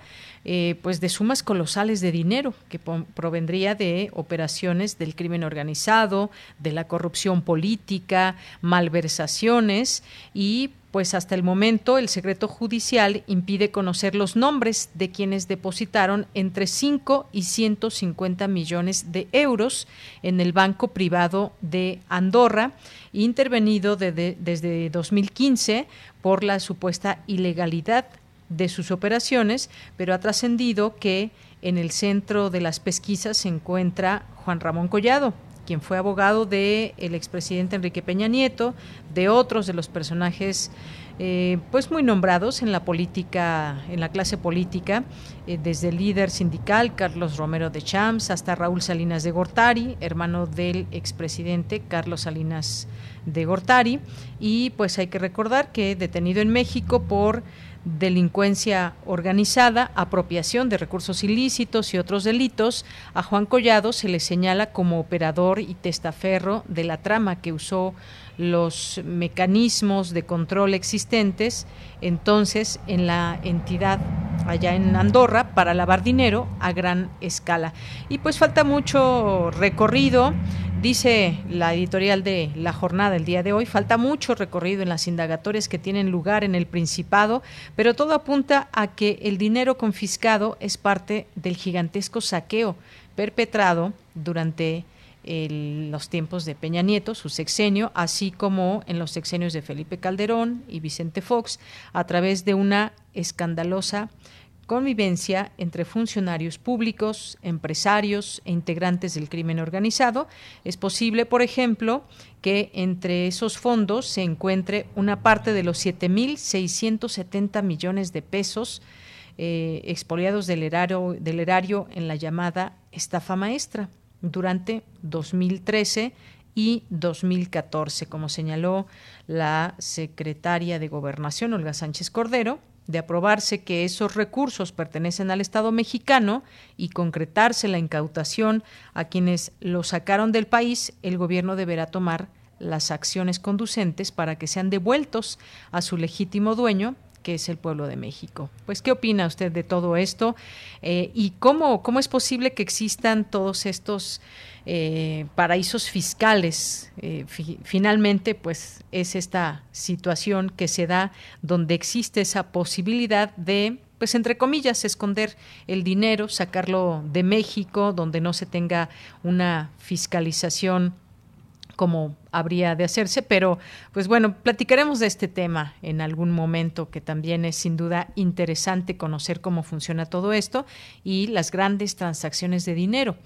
Pues de sumas colosales de dinero que provendría de operaciones del crimen organizado, de la corrupción política, malversaciones y pues hasta el momento el secreto judicial impide conocer los nombres de quienes depositaron entre 5 y 150 millones de euros en el banco privado de Andorra, intervenido desde 2015 por la supuesta ilegalidad de sus operaciones, pero ha trascendido que en el centro de las pesquisas se encuentra Juan Ramón Collado, quien fue abogado del el expresidente Enrique Peña Nieto, de otros de los personajes eh, pues muy nombrados en la política, en la clase política, eh, desde el líder sindical Carlos Romero de Champs hasta Raúl Salinas de Gortari, hermano del expresidente Carlos Salinas de Gortari, y pues hay que recordar que detenido en México por delincuencia organizada, apropiación de recursos ilícitos y otros delitos, a Juan Collado se le señala como operador y testaferro de la trama que usó los mecanismos de control existentes entonces en la entidad allá en Andorra para lavar dinero a gran escala. Y pues falta mucho recorrido Dice la editorial de La Jornada el día de hoy, falta mucho recorrido en las indagatorias que tienen lugar en el Principado, pero todo apunta a que el dinero confiscado es parte del gigantesco saqueo perpetrado durante los tiempos de Peña Nieto, su sexenio, así como en los sexenios de Felipe Calderón y Vicente Fox, a través de una escandalosa convivencia entre funcionarios públicos, empresarios e integrantes del crimen organizado. Es posible, por ejemplo, que entre esos fondos se encuentre una parte de los 7.670 millones de pesos eh, expoliados del erario en la llamada estafa maestra durante 2013 y 2014, como señaló la secretaria de Gobernación, Olga Sánchez Cordero, de aprobarse que esos recursos pertenecen al Estado mexicano y concretarse la incautación a quienes lo sacaron del país, el gobierno deberá tomar las acciones conducentes para que sean devueltos a su legítimo dueño, que es el pueblo de México. Pues, ¿qué opina usted de todo esto? Eh, ¿Y cómo, cómo es posible que existan todos estos eh, paraísos fiscales. Eh, finalmente, pues es esta situación que se da donde existe esa posibilidad de pues entre comillas, esconder el dinero, sacarlo de México, donde no se tenga una fiscalización como habría de hacerse, pero pues bueno, platicaremos de este tema en algún momento que también es sin duda interesante conocer cómo funciona todo esto y las grandes transacciones de dinero.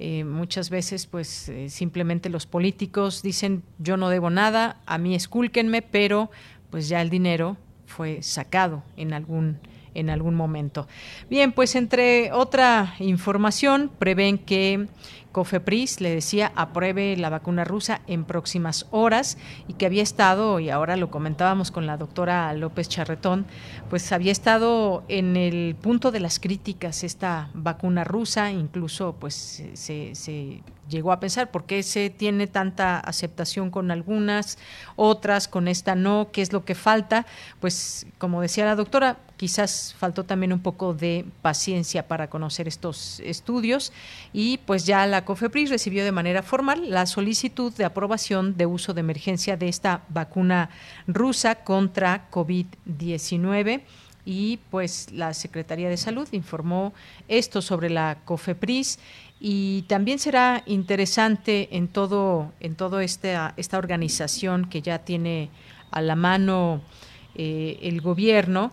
Eh, muchas veces, pues eh, simplemente los políticos dicen yo no debo nada, a mí escúlquenme, pero pues ya el dinero fue sacado en algún en algún momento. Bien, pues entre otra información, prevén que Cofepris, le decía, apruebe la vacuna rusa en próximas horas y que había estado, y ahora lo comentábamos con la doctora López Charretón, pues había estado en el punto de las críticas esta vacuna rusa, incluso pues se, se llegó a pensar por qué se tiene tanta aceptación con algunas, otras con esta no, qué es lo que falta. Pues como decía la doctora, quizás faltó también un poco de paciencia para conocer estos estudios y pues ya la COFEPRIS recibió de manera formal la solicitud de aprobación de uso de emergencia de esta vacuna rusa contra COVID-19 y pues la Secretaría de Salud informó esto sobre la COFEPRIS y también será interesante en todo en todo esta esta organización que ya tiene a la mano eh, el gobierno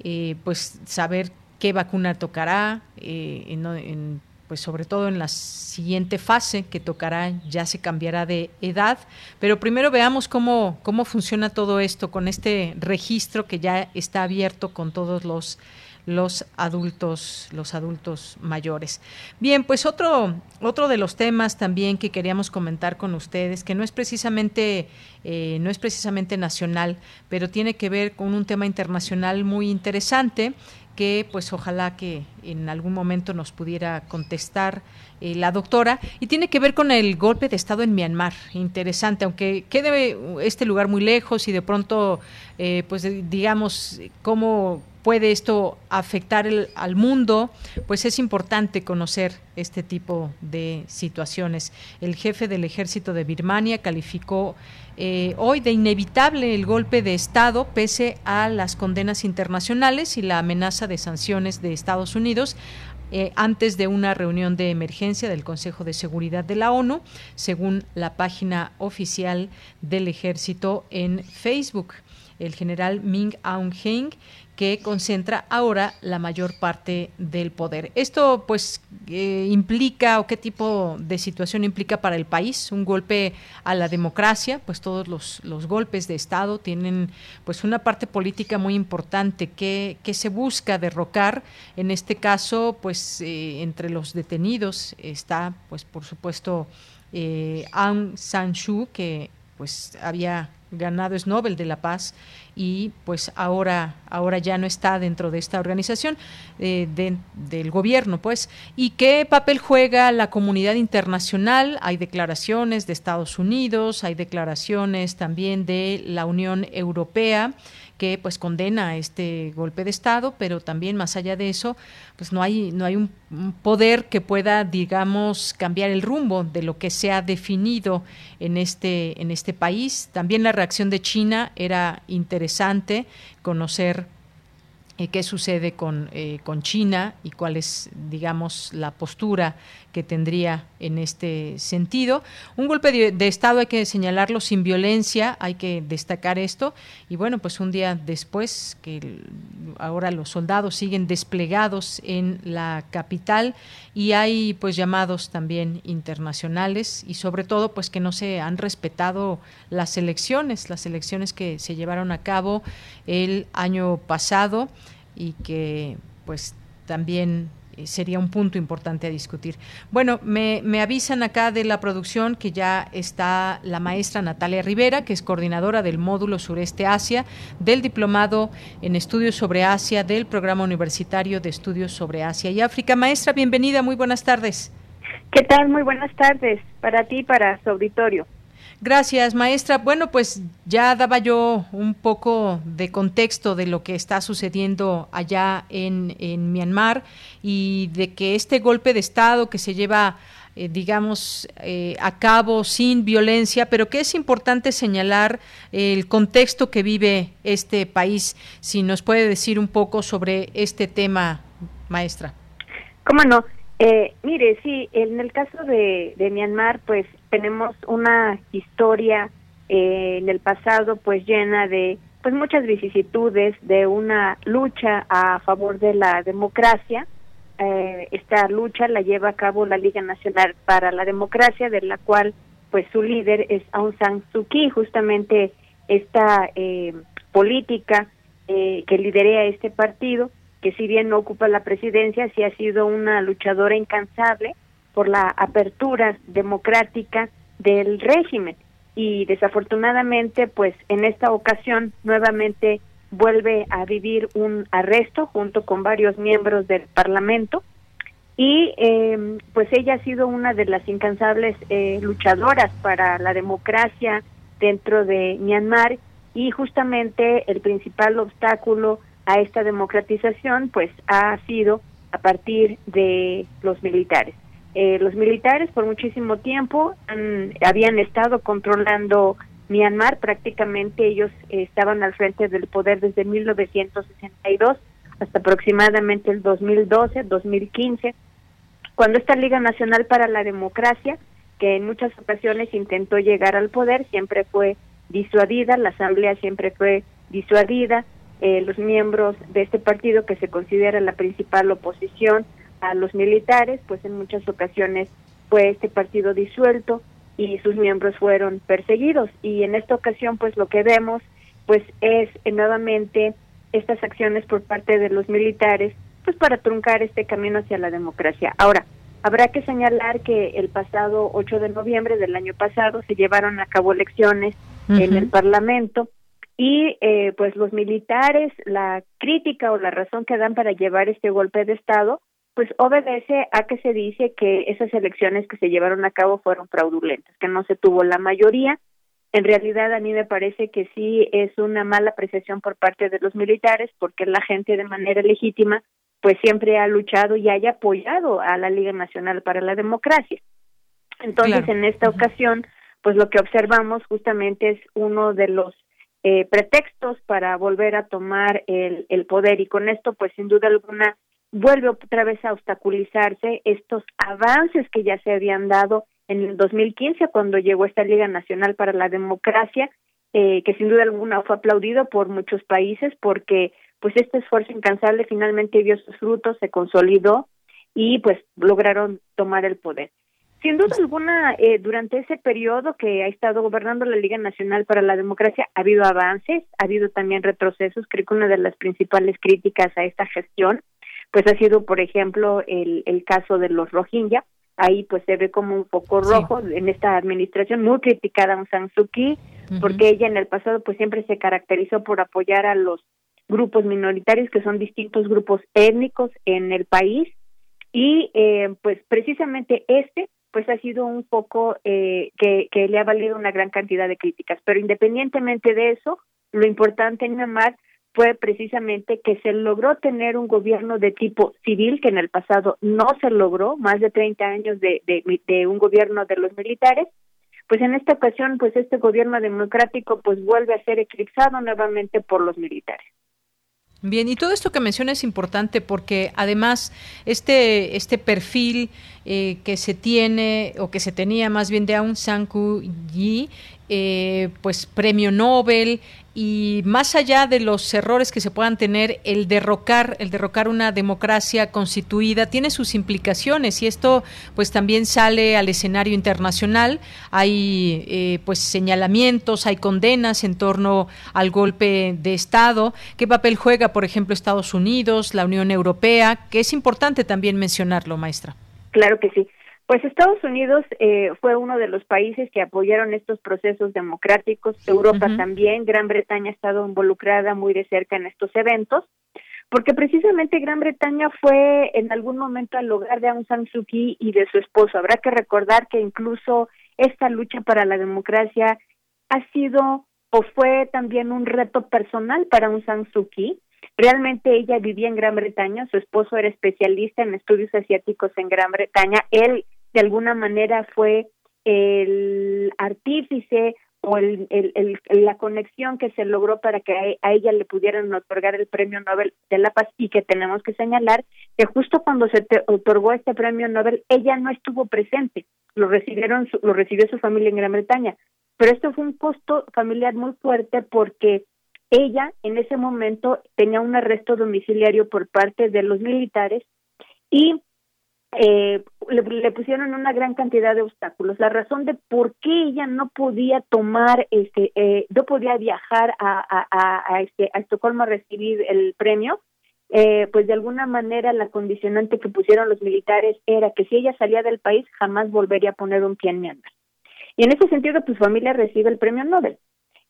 eh, pues saber qué vacuna tocará eh, en, pues sobre todo en la siguiente fase que tocará ya se cambiará de edad. Pero primero veamos cómo cómo funciona todo esto con este registro que ya está abierto con todos los los adultos, los adultos mayores. Bien, pues otro, otro de los temas también que queríamos comentar con ustedes, que no es precisamente, eh, no es precisamente nacional, pero tiene que ver con un tema internacional muy interesante que pues ojalá que en algún momento nos pudiera contestar eh, la doctora y tiene que ver con el golpe de estado en Myanmar interesante aunque quede este lugar muy lejos y de pronto eh, pues digamos cómo puede esto afectar al mundo, pues es importante conocer este tipo de situaciones. El jefe del ejército de Birmania calificó eh, hoy de inevitable el golpe de Estado pese a las condenas internacionales y la amenaza de sanciones de Estados Unidos. Eh, antes de una reunión de emergencia del Consejo de Seguridad de la ONU, según la página oficial del ejército en Facebook. El general Ming Aung Hlaing que concentra ahora la mayor parte del poder. Esto pues eh, implica o qué tipo de situación implica para el país un golpe a la democracia, pues todos los, los golpes de Estado tienen pues una parte política muy importante que, que se busca derrocar. En este caso pues eh, entre los detenidos está pues por supuesto eh, Aung San Suu que pues había ganado es Nobel de la Paz y pues ahora ahora ya no está dentro de esta organización eh, del gobierno pues y qué papel juega la comunidad internacional. Hay declaraciones de Estados Unidos hay declaraciones también de la Unión Europea que pues condena este golpe de estado, pero también más allá de eso, pues no hay no hay un, poder que pueda digamos cambiar el rumbo de lo que se ha definido en este en este país. También la reacción de China era interesante conocer eh, qué sucede con, eh, con China y cuál es, digamos, la postura que tendría en este sentido. Un golpe de, Estado hay que señalarlo sin violencia, hay que destacar esto. Y bueno, pues un día después, que ahora los soldados siguen desplegados en la capital y hay pues llamados también internacionales y sobre todo pues que no se han respetado las elecciones, las elecciones que se llevaron a cabo el año pasado y que pues también sería un punto importante a discutir. Bueno, me, me, avisan acá de la producción que ya está la maestra Natalia Rivera, que es coordinadora del módulo Sureste Asia del Diplomado en Estudios sobre Asia del Programa Universitario de Estudios sobre Asia y África. Maestra, bienvenida, muy buenas tardes. ¿Qué tal? Muy buenas tardes para ti y para su auditorio. Gracias, maestra. Bueno, pues ya daba yo un poco de contexto de lo que está sucediendo allá en, en Myanmar y de que este golpe de Estado que se lleva, eh, digamos, eh, a cabo sin violencia, pero que es importante señalar el contexto que vive este país. Si nos puede decir un poco sobre este tema, maestra. ¿Cómo no? Eh, mire, sí, en el caso de, de Myanmar, pues tenemos una historia eh, en el pasado, pues llena de pues muchas vicisitudes, de una lucha a favor de la democracia. Eh, esta lucha la lleva a cabo la Liga Nacional para la Democracia, de la cual pues su líder es Aung San Suu Kyi, justamente esta eh, política eh, que liderea este partido que si bien no ocupa la presidencia, sí ha sido una luchadora incansable por la apertura democrática del régimen. Y desafortunadamente pues en esta ocasión nuevamente vuelve a vivir un arresto junto con varios miembros del parlamento. Y eh, pues ella ha sido una de las incansables eh, luchadoras para la democracia dentro de Myanmar. Y justamente el principal obstáculo a esta democratización pues ha sido a partir de los militares. Eh, los militares por muchísimo tiempo habían estado controlando Myanmar, prácticamente ellos estaban al frente del poder desde 1962 hasta aproximadamente el 2012, 2015, cuando esta Liga Nacional para la Democracia, que en muchas ocasiones intentó llegar al poder, siempre fue disuadida, la Asamblea siempre fue disuadida, eh, los miembros de este partido que se considera la principal oposición a los militares, pues en muchas ocasiones fue este partido disuelto y sus miembros fueron perseguidos y en esta ocasión pues lo que vemos pues es nuevamente estas acciones por parte de los militares, pues para truncar este camino hacia la democracia. Ahora, habrá que señalar que el pasado 8 de noviembre del año pasado se llevaron a cabo elecciones en el Parlamento y eh, pues los militares, la crítica o la razón que dan para llevar este golpe de Estado, pues obedece a que se dice que esas elecciones que se llevaron a cabo fueron fraudulentas, que no se tuvo la mayoría. En realidad a mí me parece que sí es una mala apreciación por parte de los militares porque la gente de manera legítima pues siempre ha luchado y haya apoyado a la Liga Nacional para la Democracia. Entonces, en esta ocasión, pues lo que observamos justamente es uno de los eh, pretextos para volver a tomar el, el poder y con esto, pues sin duda alguna, vuelve otra vez a obstaculizarse estos avances que ya se habían dado en el 2015 cuando llegó esta Liga Nacional para la Democracia, eh, que sin duda alguna fue aplaudido por muchos países porque pues este esfuerzo incansable finalmente dio sus frutos, se consolidó y pues lograron tomar el poder. Sin duda alguna, eh, durante ese periodo que ha estado gobernando la Liga Nacional para la Democracia, ha habido avances, ha habido también retrocesos. Creo que una de las principales críticas a esta gestión, pues ha sido, por ejemplo, el, el caso de los Rohingya. Ahí pues se ve como un foco rojo en esta administración, muy criticada a Aung San Suu Kyi, porque ella en el pasado pues siempre se caracterizó por apoyar a los grupos minoritarios que son distintos grupos étnicos en el país. Y eh, pues precisamente este pues ha sido un poco eh, que, que le ha valido una gran cantidad de críticas. Pero independientemente de eso lo importante en Myanmar fue precisamente que se logró tener un gobierno de tipo civil que en el pasado no se logró más de 30 años de, un gobierno de los militares pues en esta ocasión pues este gobierno democrático pues vuelve a ser eclipsado nuevamente por los militares. Bien, y todo esto que menciona es importante porque además este, este perfil eh, que se tiene o que se tenía más bien de Aung San Suu Kyi, eh, pues premio Nobel, y más allá de los errores que se puedan tener, el derrocar, el derrocar una democracia constituida tiene sus implicaciones y esto pues también sale al escenario internacional. Hay eh, pues señalamientos, hay condenas en torno al golpe de Estado. ¿Qué papel juega, por ejemplo, Estados Unidos, la Unión Europea? Que es importante también mencionarlo, maestra. Claro que sí. Pues Estados Unidos eh, fue uno de los países que apoyaron estos procesos democráticos, Europa también, Gran Bretaña ha estado involucrada muy de cerca en estos eventos, porque precisamente Gran Bretaña fue en algún momento al hogar de Aung San Suu Kyi y de su esposo. Habrá que recordar que incluso esta lucha para la democracia ha sido o fue también un reto personal para Aung San Suu Kyi. Realmente ella vivía en Gran Bretaña, su esposo era especialista en estudios asiáticos en Gran Bretaña, él de alguna manera fue el artífice o el, el, la conexión que se logró para que a, ella le pudieran otorgar el premio Nobel de la Paz y que tenemos que señalar que justo cuando se otorgó este premio Nobel ella no estuvo presente, lo recibieron lo recibió su familia en Gran Bretaña, pero esto fue un costo familiar muy fuerte porque ella en ese momento tenía un arresto domiciliario por parte de los militares y eh, le, pusieron una gran cantidad de obstáculos. La razón de por qué ella no podía tomar, este, eh, no podía viajar a, este, a Estocolmo a recibir el premio, eh, pues de alguna manera la condicionante que pusieron los militares era que si ella salía del país jamás volvería a poner un pie en Myanmar. Y en ese sentido, tu familia recibe el premio Nobel.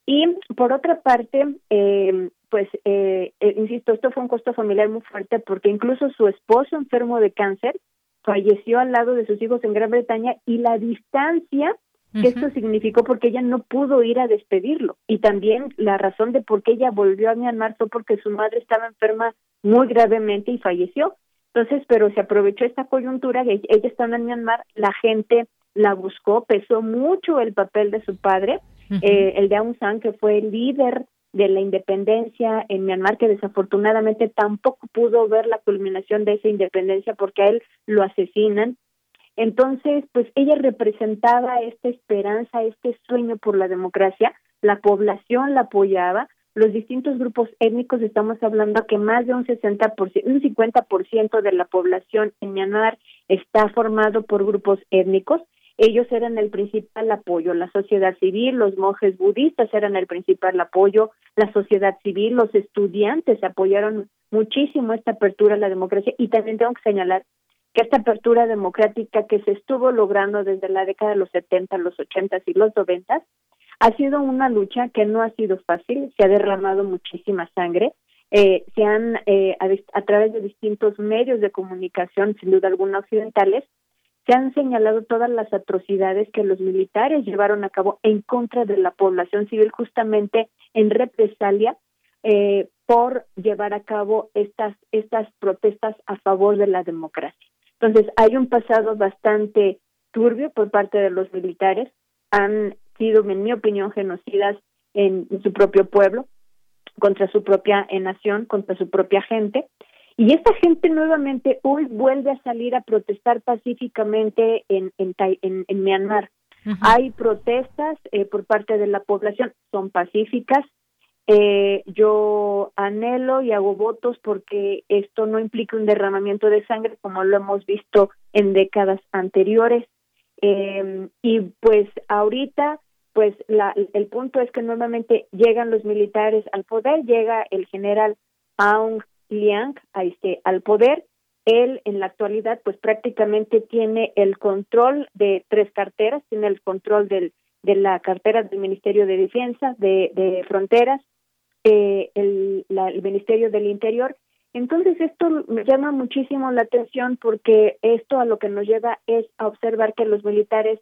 Y por otra parte, eh, pues, eh, eh, insisto, esto fue un costo familiar muy fuerte porque incluso su esposo enfermo de cáncer falleció al lado de sus hijos en Gran Bretaña y la distancia que esto significó porque ella no pudo ir a despedirlo. Y también la razón de por qué ella volvió a Myanmar fue porque su madre estaba enferma muy gravemente y falleció. Entonces, pero se aprovechó esta coyuntura que ella estaba en Myanmar, la gente la buscó, pesó mucho el papel de su padre, eh, el de Aung San, que fue el líder de la independencia en Myanmar, que desafortunadamente tampoco pudo ver la culminación de esa independencia porque a él lo asesinan. Entonces, pues ella representaba esta esperanza, este sueño por la democracia, la población la apoyaba, los distintos grupos étnicos, estamos hablando que más de un 60%, un 50% de la población en Myanmar está formado por grupos étnicos ellos eran el principal apoyo, la sociedad civil, los monjes budistas eran el principal apoyo, la sociedad civil, los estudiantes apoyaron muchísimo esta apertura a la democracia. Y también tengo que señalar que esta apertura democrática que se estuvo logrando desde la década de los 70, los 80 y los 90 ha sido una lucha que no ha sido fácil, se ha derramado muchísima sangre, eh, se han, eh, a, través de distintos medios de comunicación, sin duda alguna occidentales, se han señalado todas las atrocidades que los militares llevaron a cabo en contra de la población civil, justamente en represalia eh, por llevar a cabo estas, estas protestas a favor de la democracia. Entonces, hay un pasado bastante turbio por parte de los militares, han sido, en mi opinión, genocidas en, su propio pueblo, contra su propia nación, contra su propia gente. Y esta gente nuevamente hoy vuelve a salir a protestar pacíficamente en, en, en, Myanmar. Hay protestas eh, por parte de la población, son pacíficas, eh, yo anhelo y hago votos porque esto no implica un derramamiento de sangre como lo hemos visto en décadas anteriores. Eh, y pues ahorita, pues la, el punto es que normalmente llegan los militares al poder, llega el general Aung Liang a este, al poder. Él en la actualidad pues prácticamente tiene el control de tres carteras, tiene el control del, de la cartera del Ministerio de Defensa, de, de Fronteras, eh, el, el Ministerio del Interior. Entonces esto me llama muchísimo la atención porque esto a lo que nos lleva es a observar que los militares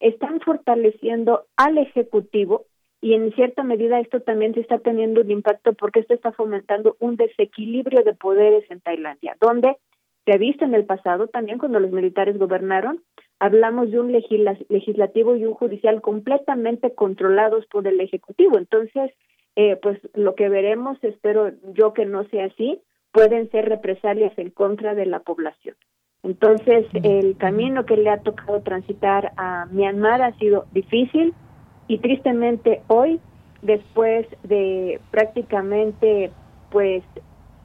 están fortaleciendo al Ejecutivo y en cierta medida esto también se está teniendo un impacto porque esto está fomentando un desequilibrio de poderes en Tailandia, donde se ha visto en el pasado también cuando los militares gobernaron, hablamos de un legislativo y un judicial completamente controlados por el Ejecutivo. Entonces, eh, pues lo que veremos, espero yo que no sea así, pueden ser represalias en contra de la población. Entonces, el camino que le ha tocado transitar a Myanmar ha sido difícil y tristemente hoy, después de prácticamente pues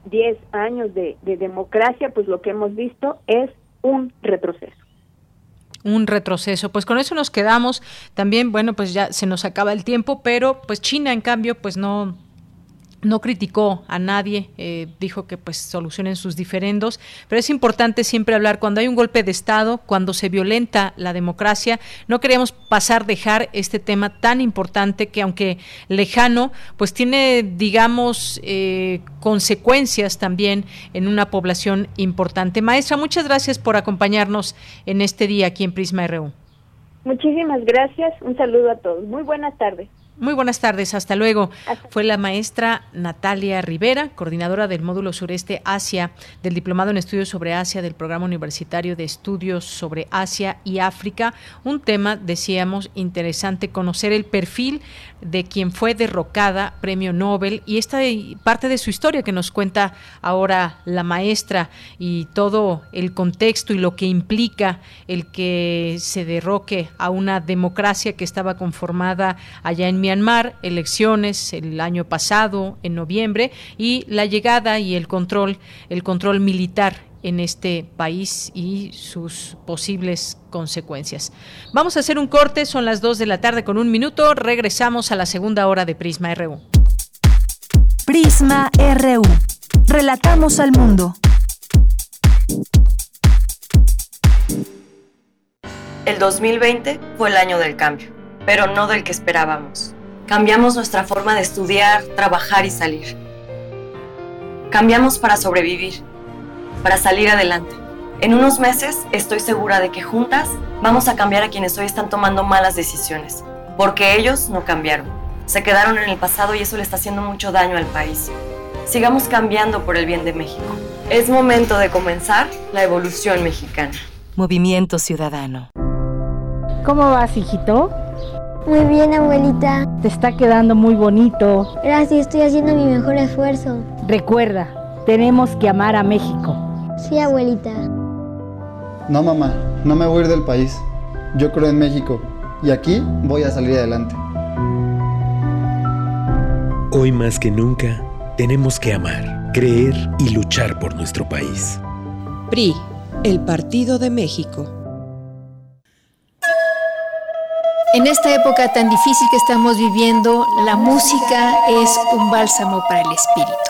10 años de democracia, pues lo que hemos visto es un retroceso un retroceso. Pues con eso nos quedamos. También, bueno, pues ya se nos acaba el tiempo, pero pues China, en cambio, pues no no criticó a nadie, eh, dijo que pues solucionen sus diferendos, pero es importante siempre hablar cuando hay un golpe de Estado, cuando se violenta la democracia, no queremos pasar, dejar este tema tan importante que aunque lejano, pues tiene, digamos, eh, consecuencias también en una población importante. Maestra, muchas gracias por acompañarnos en este día aquí en Prisma RU. Muchísimas gracias, un saludo a todos. Muy buenas tardes. Muy buenas tardes, hasta luego. Fue la maestra Natalia Rivera, coordinadora del módulo sureste Asia del Diplomado en Estudios sobre Asia del Programa Universitario de Estudios sobre Asia y África. Un tema, decíamos, interesante, conocer el perfil de quien fue derrocada, premio Nobel, y esta parte de su historia que nos cuenta ahora la maestra y todo el contexto y lo que implica el que se derroque a una democracia que estaba conformada allá en Myanmar, elecciones el año pasado, en noviembre, y la llegada y el control, el control militar en este país y sus posibles consecuencias. Vamos a hacer un corte, son las 2 de la tarde con un minuto, regresamos a la segunda hora de Prisma RU. Prisma RU. Relatamos al mundo. El 2020 fue el año del cambio, pero no del que esperábamos. Cambiamos nuestra forma de estudiar, trabajar y salir. Cambiamos para sobrevivir, para salir adelante. En unos meses estoy segura de que juntas vamos a cambiar a quienes hoy están tomando malas decisiones, porque ellos no cambiaron. Se quedaron en el pasado y eso le está haciendo mucho daño al país. Sigamos cambiando por el bien de México. Es momento de comenzar la evolución mexicana. Movimiento Ciudadano. ¿Cómo vas, hijito? Muy bien, abuelita. Te está quedando muy bonito. Gracias, estoy haciendo mi mejor esfuerzo. Recuerda, tenemos que amar a México. Sí, abuelita. No, mamá, no me voy a ir del país. Yo creo en México y aquí voy a salir adelante. Hoy más que nunca, tenemos que amar, creer y luchar por nuestro país. PRI, el Partido de México. En esta época tan difícil que estamos viviendo, la música es un bálsamo para el espíritu.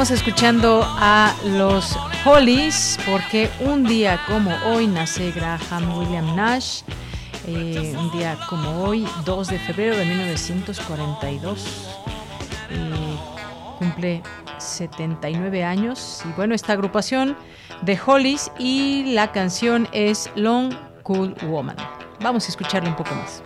Estamos escuchando a los Hollies porque un día como hoy nace Graham William Nash. Eh, un día como hoy, 2 de febrero de 1942. Eh, cumple 79 años. Y bueno, esta agrupación de Hollies y la canción es Long Cool Woman. Vamos a escucharle un poco más.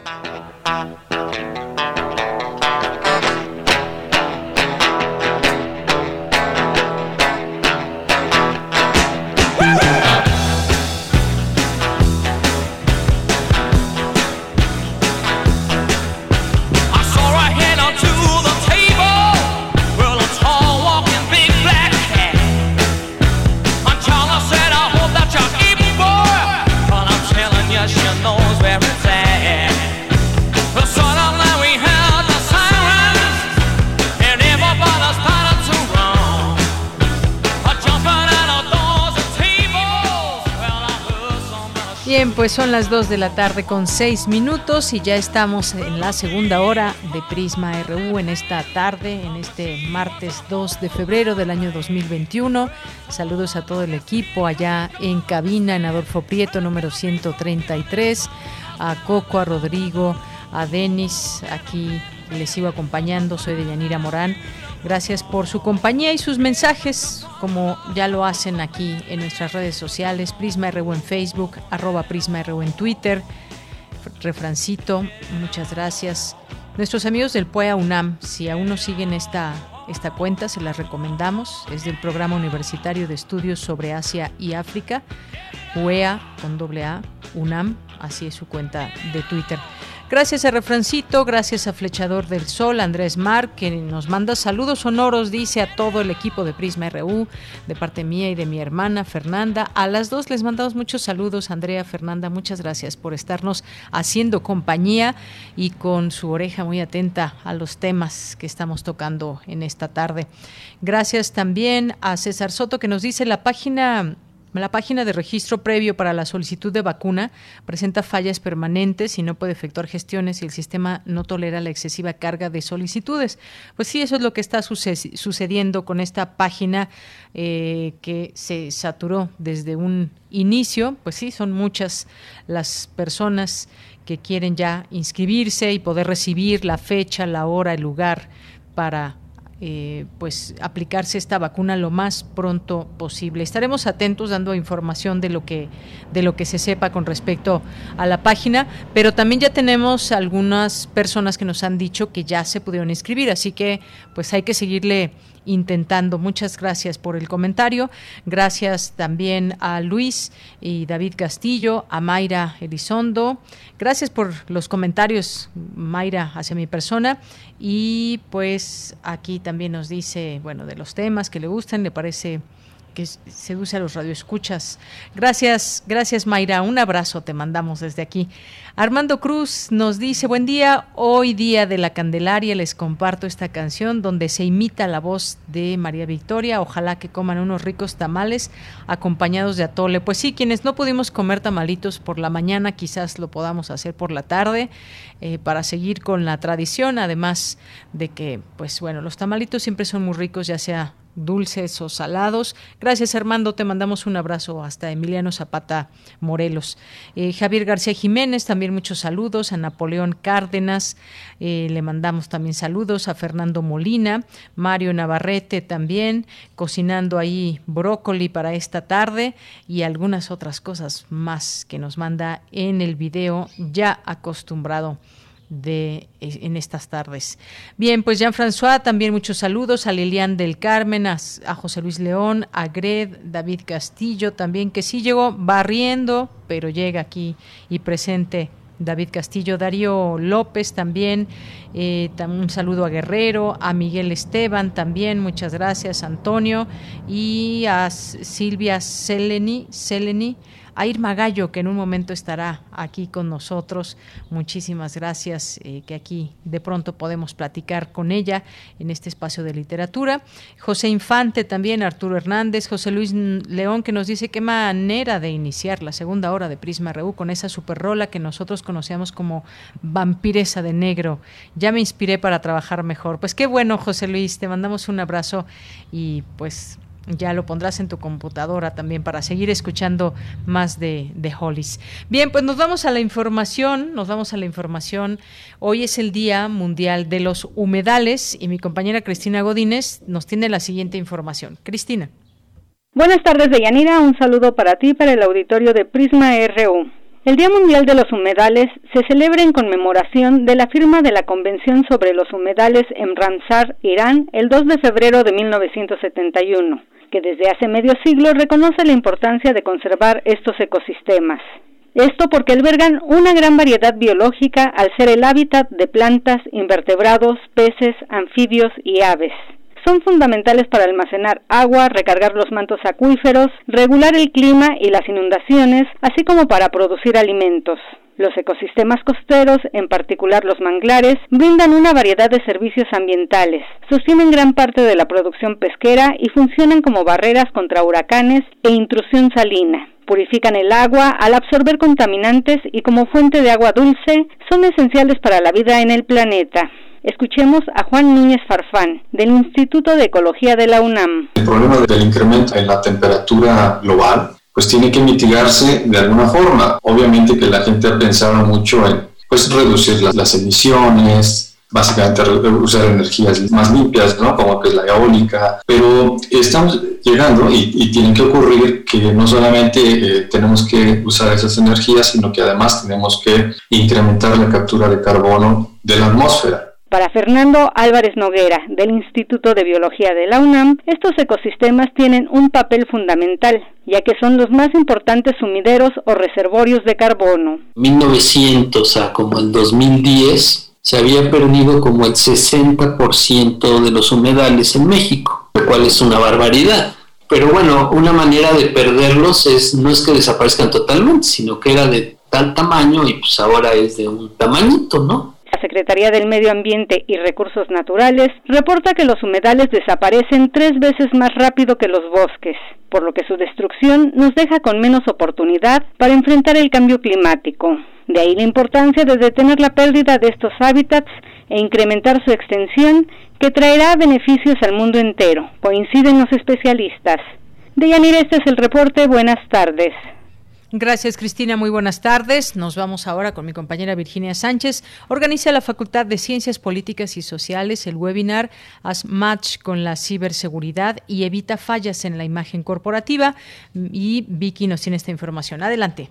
Pues son las 2 de la tarde con 6 minutos y ya estamos en la segunda hora de Prisma RU en esta tarde, en este martes 2 de febrero del año 2021. Saludos a todo el equipo allá en cabina, en Adolfo Prieto, número 133, a Coco, a Rodrigo, a Denis, aquí les sigo acompañando, soy de Yanira Morán. Gracias por su compañía y sus mensajes, como ya lo hacen aquí en nuestras redes sociales, Prisma RU en Facebook, arroba Prisma RU en Twitter. Refrancito, muchas gracias. Nuestros amigos del PUEA UNAM, si aún no siguen esta, esta cuenta, se las recomendamos. Es del Programa Universitario de Estudios sobre Asia y África, PUEA con doble A, UNAM, así es su cuenta de Twitter. Gracias a Refrancito, gracias a Flechador del Sol, Andrés Mar, que nos manda saludos sonoros, dice a todo el equipo de Prisma RU, de parte mía y de mi hermana Fernanda. A las dos les mandamos muchos saludos, Andrea, Fernanda, muchas gracias por estarnos haciendo compañía y con su oreja muy atenta a los temas que estamos tocando en esta tarde. Gracias también a César Soto que nos dice la página la página de registro previo para la solicitud de vacuna presenta fallas permanentes y no puede efectuar gestiones y el sistema no tolera la excesiva carga de solicitudes. Pues sí, eso es lo que está sucediendo con esta página eh, que se saturó desde un inicio. Pues sí, son muchas las personas que quieren ya inscribirse y poder recibir la fecha, la hora, el lugar para eh, pues aplicarse esta vacuna lo más pronto posible. Estaremos atentos dando información de lo que de lo que se sepa con respecto a la página, pero también ya tenemos algunas personas que nos han dicho que ya se pudieron inscribir, así que pues hay que seguirle intentando. Muchas gracias por el comentario. Gracias también a Luis y David Castillo, a Mayra Elizondo. Gracias por los comentarios, Mayra, hacia mi persona. Y pues aquí también nos dice, bueno, de los temas que le gustan, le parece que seduce a los radioescuchas. Gracias, gracias Mayra. Un abrazo te mandamos desde aquí. Armando Cruz nos dice, buen día, hoy día de la Candelaria les comparto esta canción donde se imita la voz de María Victoria, ojalá que coman unos ricos tamales acompañados de atole. Pues sí, quienes no pudimos comer tamalitos por la mañana, quizás lo podamos hacer por la tarde eh, para seguir con la tradición, además de que, pues bueno, los tamalitos siempre son muy ricos, ya sea dulces o salados. Gracias Armando, te mandamos un abrazo hasta Emiliano Zapata Morelos. Eh, Javier García Jiménez, también muchos saludos. A Napoleón Cárdenas, eh, le mandamos también saludos. A Fernando Molina, Mario Navarrete también, cocinando ahí brócoli para esta tarde y algunas otras cosas más que nos manda en el video ya acostumbrado de en estas tardes. Bien, pues Jean-François, también muchos saludos a Lilian del Carmen, a, José Luis León, a Gred, David Castillo también, que sí llegó barriendo, pero llega aquí y presente David Castillo, Darío López también, eh, un saludo a Guerrero, a Miguel Esteban también, muchas gracias, Antonio, y a Silvia Seleni, Seleni a Irma Gallo, que en un momento estará aquí con nosotros. Muchísimas gracias, eh, que aquí de pronto podemos platicar con ella en este espacio de literatura. José Infante también, Arturo Hernández, José Luis León, que nos dice qué manera de iniciar la segunda hora de Prisma Reú con esa super rola que nosotros conocíamos como Vampiresa de Negro. Ya me inspiré para trabajar mejor. Pues qué bueno, José Luis, te mandamos un abrazo y pues ya lo pondrás en tu computadora también para seguir escuchando más de, de Hollis. Bien, pues nos vamos a la información, nos vamos a la información. Hoy es el Día Mundial de los Humedales y mi compañera Cristina Godínez nos tiene la siguiente información. Cristina. Buenas tardes, Deyanira. Un saludo para ti, para el auditorio de Prisma RU. El Día Mundial de los Humedales se celebra en conmemoración de la firma de la Convención sobre los Humedales en Ramsar, Irán, el 2 de febrero de 1971 que desde hace medio siglo reconoce la importancia de conservar estos ecosistemas. Esto porque albergan una gran variedad biológica al ser el hábitat de plantas, invertebrados, peces, anfibios y aves. Son fundamentales para almacenar agua, recargar los mantos acuíferos, regular el clima y las inundaciones, así como para producir alimentos. Los ecosistemas costeros, en particular los manglares, brindan una variedad de servicios ambientales, sostienen gran parte de la producción pesquera y funcionan como barreras contra huracanes e intrusión salina. Purifican el agua al absorber contaminantes y como fuente de agua dulce son esenciales para la vida en el planeta. Escuchemos a Juan Núñez Farfán, del Instituto de Ecología de la UNAM. El problema del incremento en la temperatura global pues tiene que mitigarse de alguna forma. Obviamente que la gente ha pensado mucho en pues reducir las, emisiones, básicamente usar energías más limpias, ¿no? Como que es la eólica, pero estamos llegando y, y tiene que ocurrir que no solamente eh, tenemos que usar esas energías, sino que además tenemos que incrementar la captura de carbono de la atmósfera. Para Fernando Álvarez Noguera, del Instituto de Biología de la UNAM, estos ecosistemas tienen un papel fundamental, ya que son los más importantes sumideros o reservorios de carbono. 1900 a como el 2010 se había perdido como el 60% de los humedales en México, lo cual es una barbaridad. Pero bueno, una manera de perderlos es no es que desaparezcan totalmente, sino que era de tal tamaño y pues ahora es de un tamañito, ¿no? La Secretaría del Medio Ambiente y Recursos Naturales reporta que los humedales desaparecen tres veces más rápido que los bosques, por lo que su destrucción nos deja con menos oportunidad para enfrentar el cambio climático. De ahí la importancia de detener la pérdida de estos hábitats e incrementar su extensión, que traerá beneficios al mundo entero, coinciden los especialistas. Deyanira, este es el reporte. Buenas tardes. Gracias, Cristina. Muy buenas tardes. Nos vamos ahora con mi compañera Virginia Sánchez. Organiza la Facultad de Ciencias Políticas y Sociales el webinar As Match con la ciberseguridad y evita fallas en la imagen corporativa. Y Vicky nos tiene esta información. Adelante.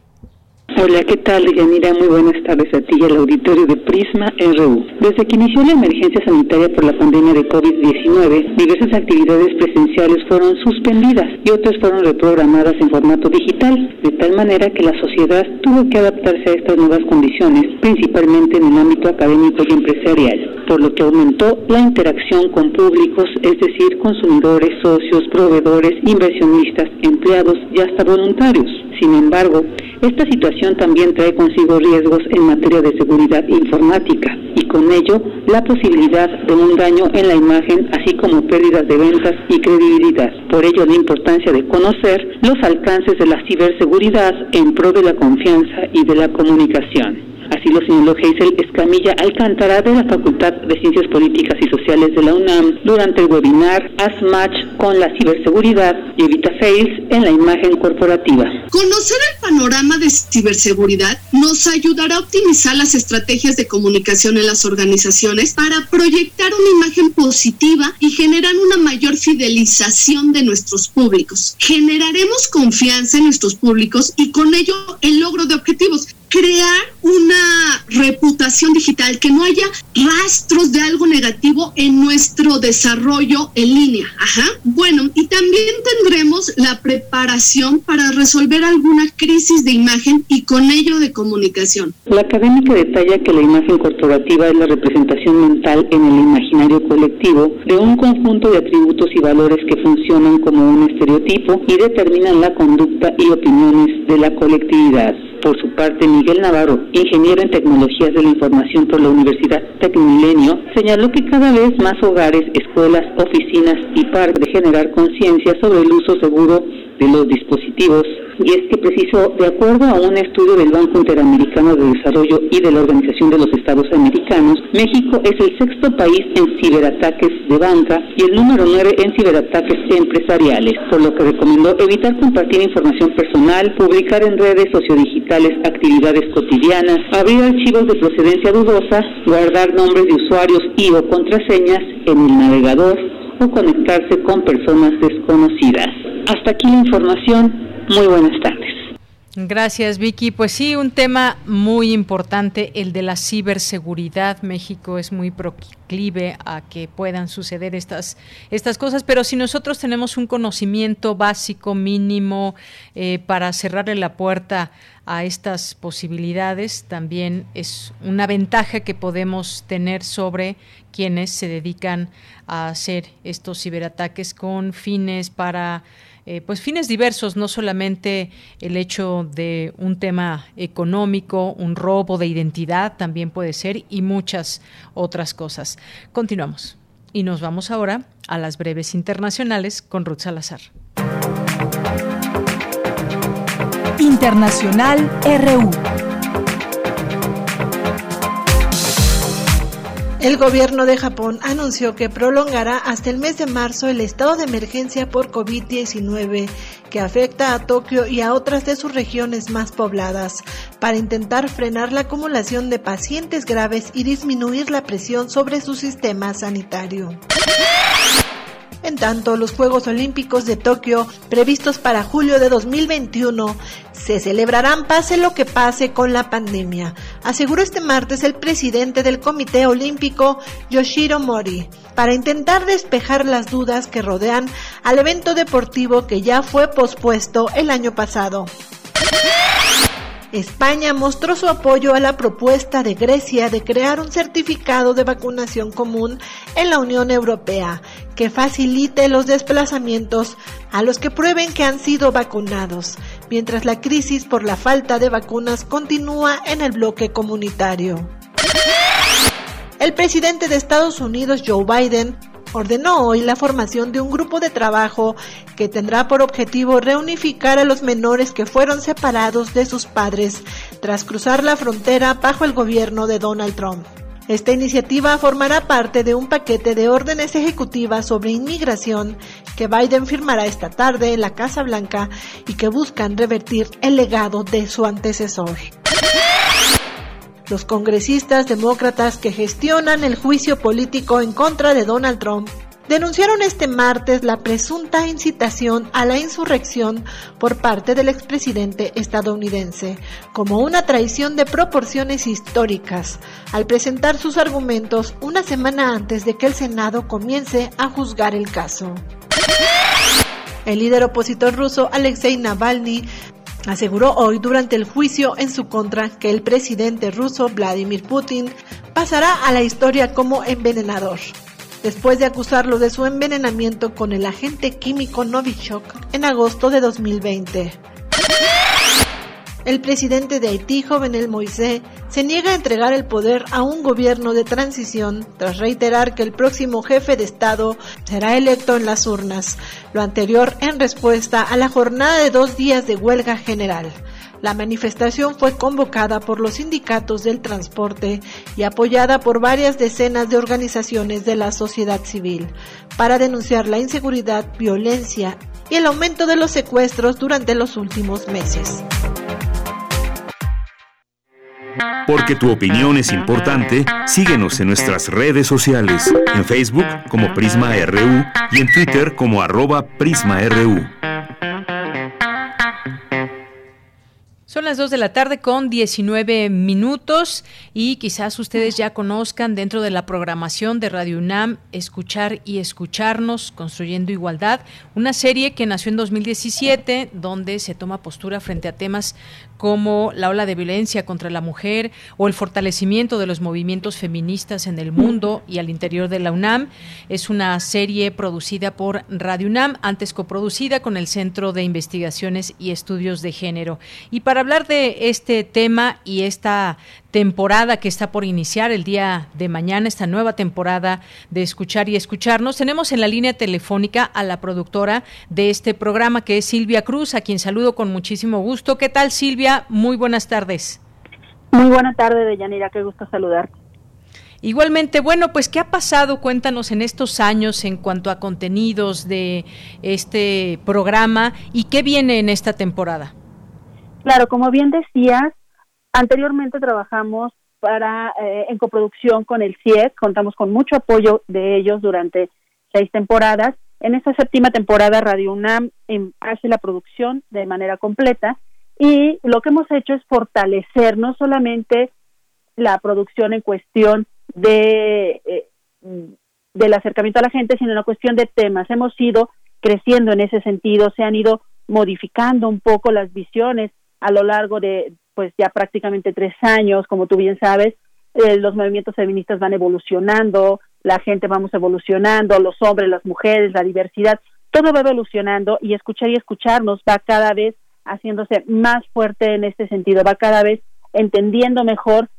Hola, ¿qué tal, Yanira? Muy buenas tardes a ti y al auditorio de Prisma RU. Desde que inició la emergencia sanitaria por la pandemia de COVID-19, diversas actividades presenciales fueron suspendidas y otras fueron reprogramadas en formato digital, de tal manera que la sociedad tuvo que adaptarse a estas nuevas condiciones, principalmente en el ámbito académico y empresarial, por lo que aumentó la interacción con públicos, es decir, consumidores, socios, proveedores, inversionistas, empleados y hasta voluntarios. Sin embargo, esta situación también trae consigo riesgos en materia de seguridad informática y con ello la posibilidad de un daño en la imagen, así como pérdidas de ventas y credibilidad. Por ello, la importancia de conocer los alcances de la ciberseguridad en pro de la confianza y de la comunicación. Así lo señaló Geisel Escamilla Alcántara de la Facultad de Ciencias Políticas y Sociales de la UNAM durante el webinar As Match con la ciberseguridad y evita fails en la imagen corporativa. Conocer el panorama de ciberseguridad nos ayudará a optimizar las estrategias de comunicación en las organizaciones para proyectar una imagen positiva y generar una mayor fidelización de nuestros públicos. Generaremos confianza en nuestros públicos y con ello el logro de objetivos crear una reputación digital, que no haya rastros de algo negativo en nuestro desarrollo en línea. Ajá. Bueno, y también tendremos la preparación para resolver alguna crisis de imagen y con ello de comunicación. La académica detalla que la imagen corporativa es la representación mental en el imaginario colectivo de un conjunto de atributos y valores que funcionan como un estereotipo y determinan la conducta y opiniones de la colectividad. Por su parte, Miguel Navarro, ingeniero en tecnologías de la información por la Universidad Tecmilenio, señaló que cada vez más hogares, escuelas, oficinas y parques de generar conciencia sobre el uso seguro de los dispositivos y es que preciso, de acuerdo a un estudio del Banco Interamericano de Desarrollo y de la Organización de los Estados Americanos, México es el sexto país en ciberataques de banca y el número nueve en ciberataques empresariales, por lo que recomendó evitar compartir información personal, publicar en redes sociodigitales actividades cotidianas, abrir archivos de procedencia dudosa, guardar nombres de usuarios y o contraseñas en el navegador conectarse con personas desconocidas. Hasta aquí la información. Muy buenas tardes. Gracias, Vicky. Pues sí, un tema muy importante, el de la ciberseguridad. México es muy proclive a que puedan suceder estas, estas cosas, pero si nosotros tenemos un conocimiento básico, mínimo, eh, para cerrarle la puerta a estas posibilidades, también es una ventaja que podemos tener sobre quienes se dedican a hacer estos ciberataques con fines para eh, pues fines diversos, no solamente el hecho de un tema económico, un robo de identidad también puede ser y muchas otras cosas. Continuamos y nos vamos ahora a las breves internacionales con Ruth Salazar. Internacional RU. El gobierno de Japón anunció que prolongará hasta el mes de marzo el estado de emergencia por COVID-19 que afecta a Tokio y a otras de sus regiones más pobladas, para intentar frenar la acumulación de pacientes graves y disminuir la presión sobre su sistema sanitario. En tanto, los Juegos Olímpicos de Tokio, previstos para julio de 2021, se celebrarán pase lo que pase con la pandemia, aseguró este martes el presidente del Comité Olímpico, Yoshiro Mori, para intentar despejar las dudas que rodean al evento deportivo que ya fue pospuesto el año pasado. España mostró su apoyo a la propuesta de Grecia de crear un certificado de vacunación común en la Unión Europea que facilite los desplazamientos a los que prueben que han sido vacunados, mientras la crisis por la falta de vacunas continúa en el bloque comunitario. El presidente de Estados Unidos, Joe Biden, ordenó hoy la formación de un grupo de trabajo que tendrá por objetivo reunificar a los menores que fueron separados de sus padres tras cruzar la frontera bajo el gobierno de Donald Trump. Esta iniciativa formará parte de un paquete de órdenes ejecutivas sobre inmigración que Biden firmará esta tarde en la Casa Blanca y que buscan revertir el legado de su antecesor. Los congresistas demócratas que gestionan el juicio político en contra de Donald Trump denunciaron este martes la presunta incitación a la insurrección por parte del expresidente estadounidense como una traición de proporciones históricas al presentar sus argumentos una semana antes de que el Senado comience a juzgar el caso. El líder opositor ruso Alexei Navalny aseguró hoy durante el juicio en su contra que el presidente ruso Vladimir Putin pasará a la historia como envenenador, después de acusarlo de su envenenamiento con el agente químico Novichok en agosto de 2020. El presidente de Haití, Jovenel Moisés, se niega a entregar el poder a un gobierno de transición tras reiterar que el próximo jefe de Estado será electo en las urnas, lo anterior en respuesta a la jornada de dos días de huelga general. La manifestación fue convocada por los sindicatos del transporte y apoyada por varias decenas de organizaciones de la sociedad civil para denunciar la inseguridad, violencia y el aumento de los secuestros durante los últimos meses. Porque tu opinión es importante, síguenos en nuestras redes sociales, en Facebook como Prisma RU y en Twitter como arroba PrismaRU. Son las 2 de la tarde con 19 minutos y quizás ustedes ya conozcan dentro de la programación de Radio UNAM Escuchar y Escucharnos, Construyendo Igualdad, una serie que nació en 2017 donde se toma postura frente a temas como la ola de violencia contra la mujer o el fortalecimiento de los movimientos feministas en el mundo y al interior de la UNAM. Es una serie producida por Radio UNAM, antes coproducida con el Centro de Investigaciones y Estudios de Género. Y para hablar de este tema y esta temporada que está por iniciar el día de mañana, esta nueva temporada de Escuchar y Escucharnos. Tenemos en la línea telefónica a la productora de este programa, que es Silvia Cruz, a quien saludo con muchísimo gusto. ¿Qué tal, Silvia? Muy buenas tardes. Muy buena tarde, Deyanira, qué gusto saludarte. Igualmente, bueno, pues ¿qué ha pasado? Cuéntanos en estos años en cuanto a contenidos de este programa y qué viene en esta temporada. Claro, como bien decías, Anteriormente trabajamos para eh, en coproducción con el CIEC, contamos con mucho apoyo de ellos durante seis temporadas. En esta séptima temporada Radio UNAM em, hace la producción de manera completa y lo que hemos hecho es fortalecer no solamente la producción en cuestión de eh, del acercamiento a la gente, sino en la cuestión de temas. Hemos ido creciendo en ese sentido, se han ido modificando un poco las visiones a lo largo de, pues ya prácticamente tres años, como tú bien sabes, eh, los movimientos feministas van evolucionando, la gente vamos evolucionando, los hombres, las mujeres, la diversidad, todo va evolucionando y escuchar y escucharnos va cada vez haciéndose más fuerte en este sentido, va cada vez entendiendo mejor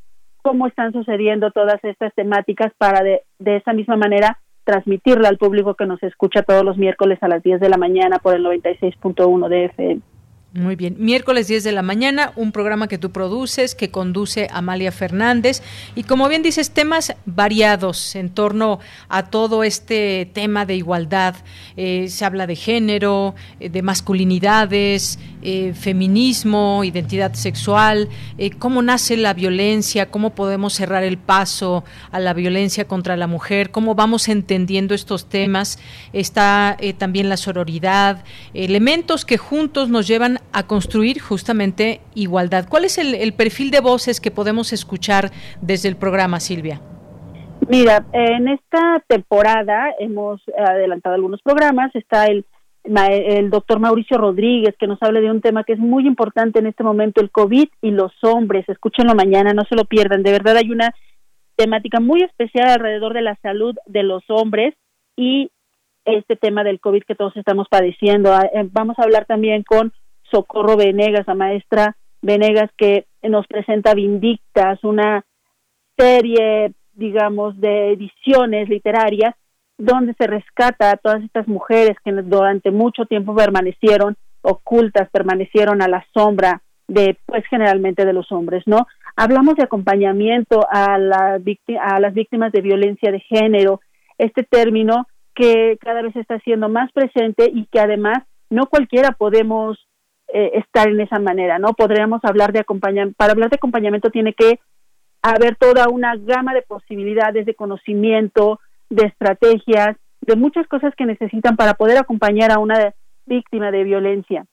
cómo están sucediendo todas estas temáticas para de, de esa misma manera transmitirla al público que nos escucha todos los miércoles a las 10 de la mañana por el 96.1 de FM. Muy bien. Miércoles 10 de la mañana, un programa que tú produces, que conduce Amalia Fernández. Y como bien dices, temas variados en torno a todo este tema de igualdad. Eh, se habla de género, eh, de masculinidades, eh, feminismo, identidad sexual, cómo nace la violencia, cómo podemos cerrar el paso a la violencia contra la mujer, cómo vamos entendiendo estos temas. Está también la sororidad, elementos que juntos nos llevan a construir justamente igualdad. ¿Cuál es el, perfil de voces que podemos escuchar desde el programa, Silvia? Mira, en esta temporada hemos adelantado algunos programas. Está el, el doctor Mauricio Rodríguez, que nos habla de un tema que es muy importante en este momento, el COVID y los hombres. Escúchenlo mañana, no se lo pierdan. De verdad hay una temática muy especial alrededor de la salud de los hombres y este tema del COVID que todos estamos padeciendo. Ah, eh, vamos a hablar también con Socorro Venegas, la maestra Venegas, que nos presenta Vindictas, una serie, digamos, de ediciones literarias donde se rescata a todas estas mujeres que durante mucho tiempo permanecieron ocultas, permanecieron a la sombra de, pues generalmente de los hombres, ¿no? Hablamos de acompañamiento a, la a las víctimas de violencia de género, este término que cada vez está siendo más presente y que además no cualquiera podemos eh, estar en esa manera, ¿no? Podríamos hablar de acompañamiento, para hablar de acompañamiento tiene que haber toda una gama de posibilidades de conocimiento, de estrategias, de muchas cosas que necesitan para poder acompañar a una víctima de violencia.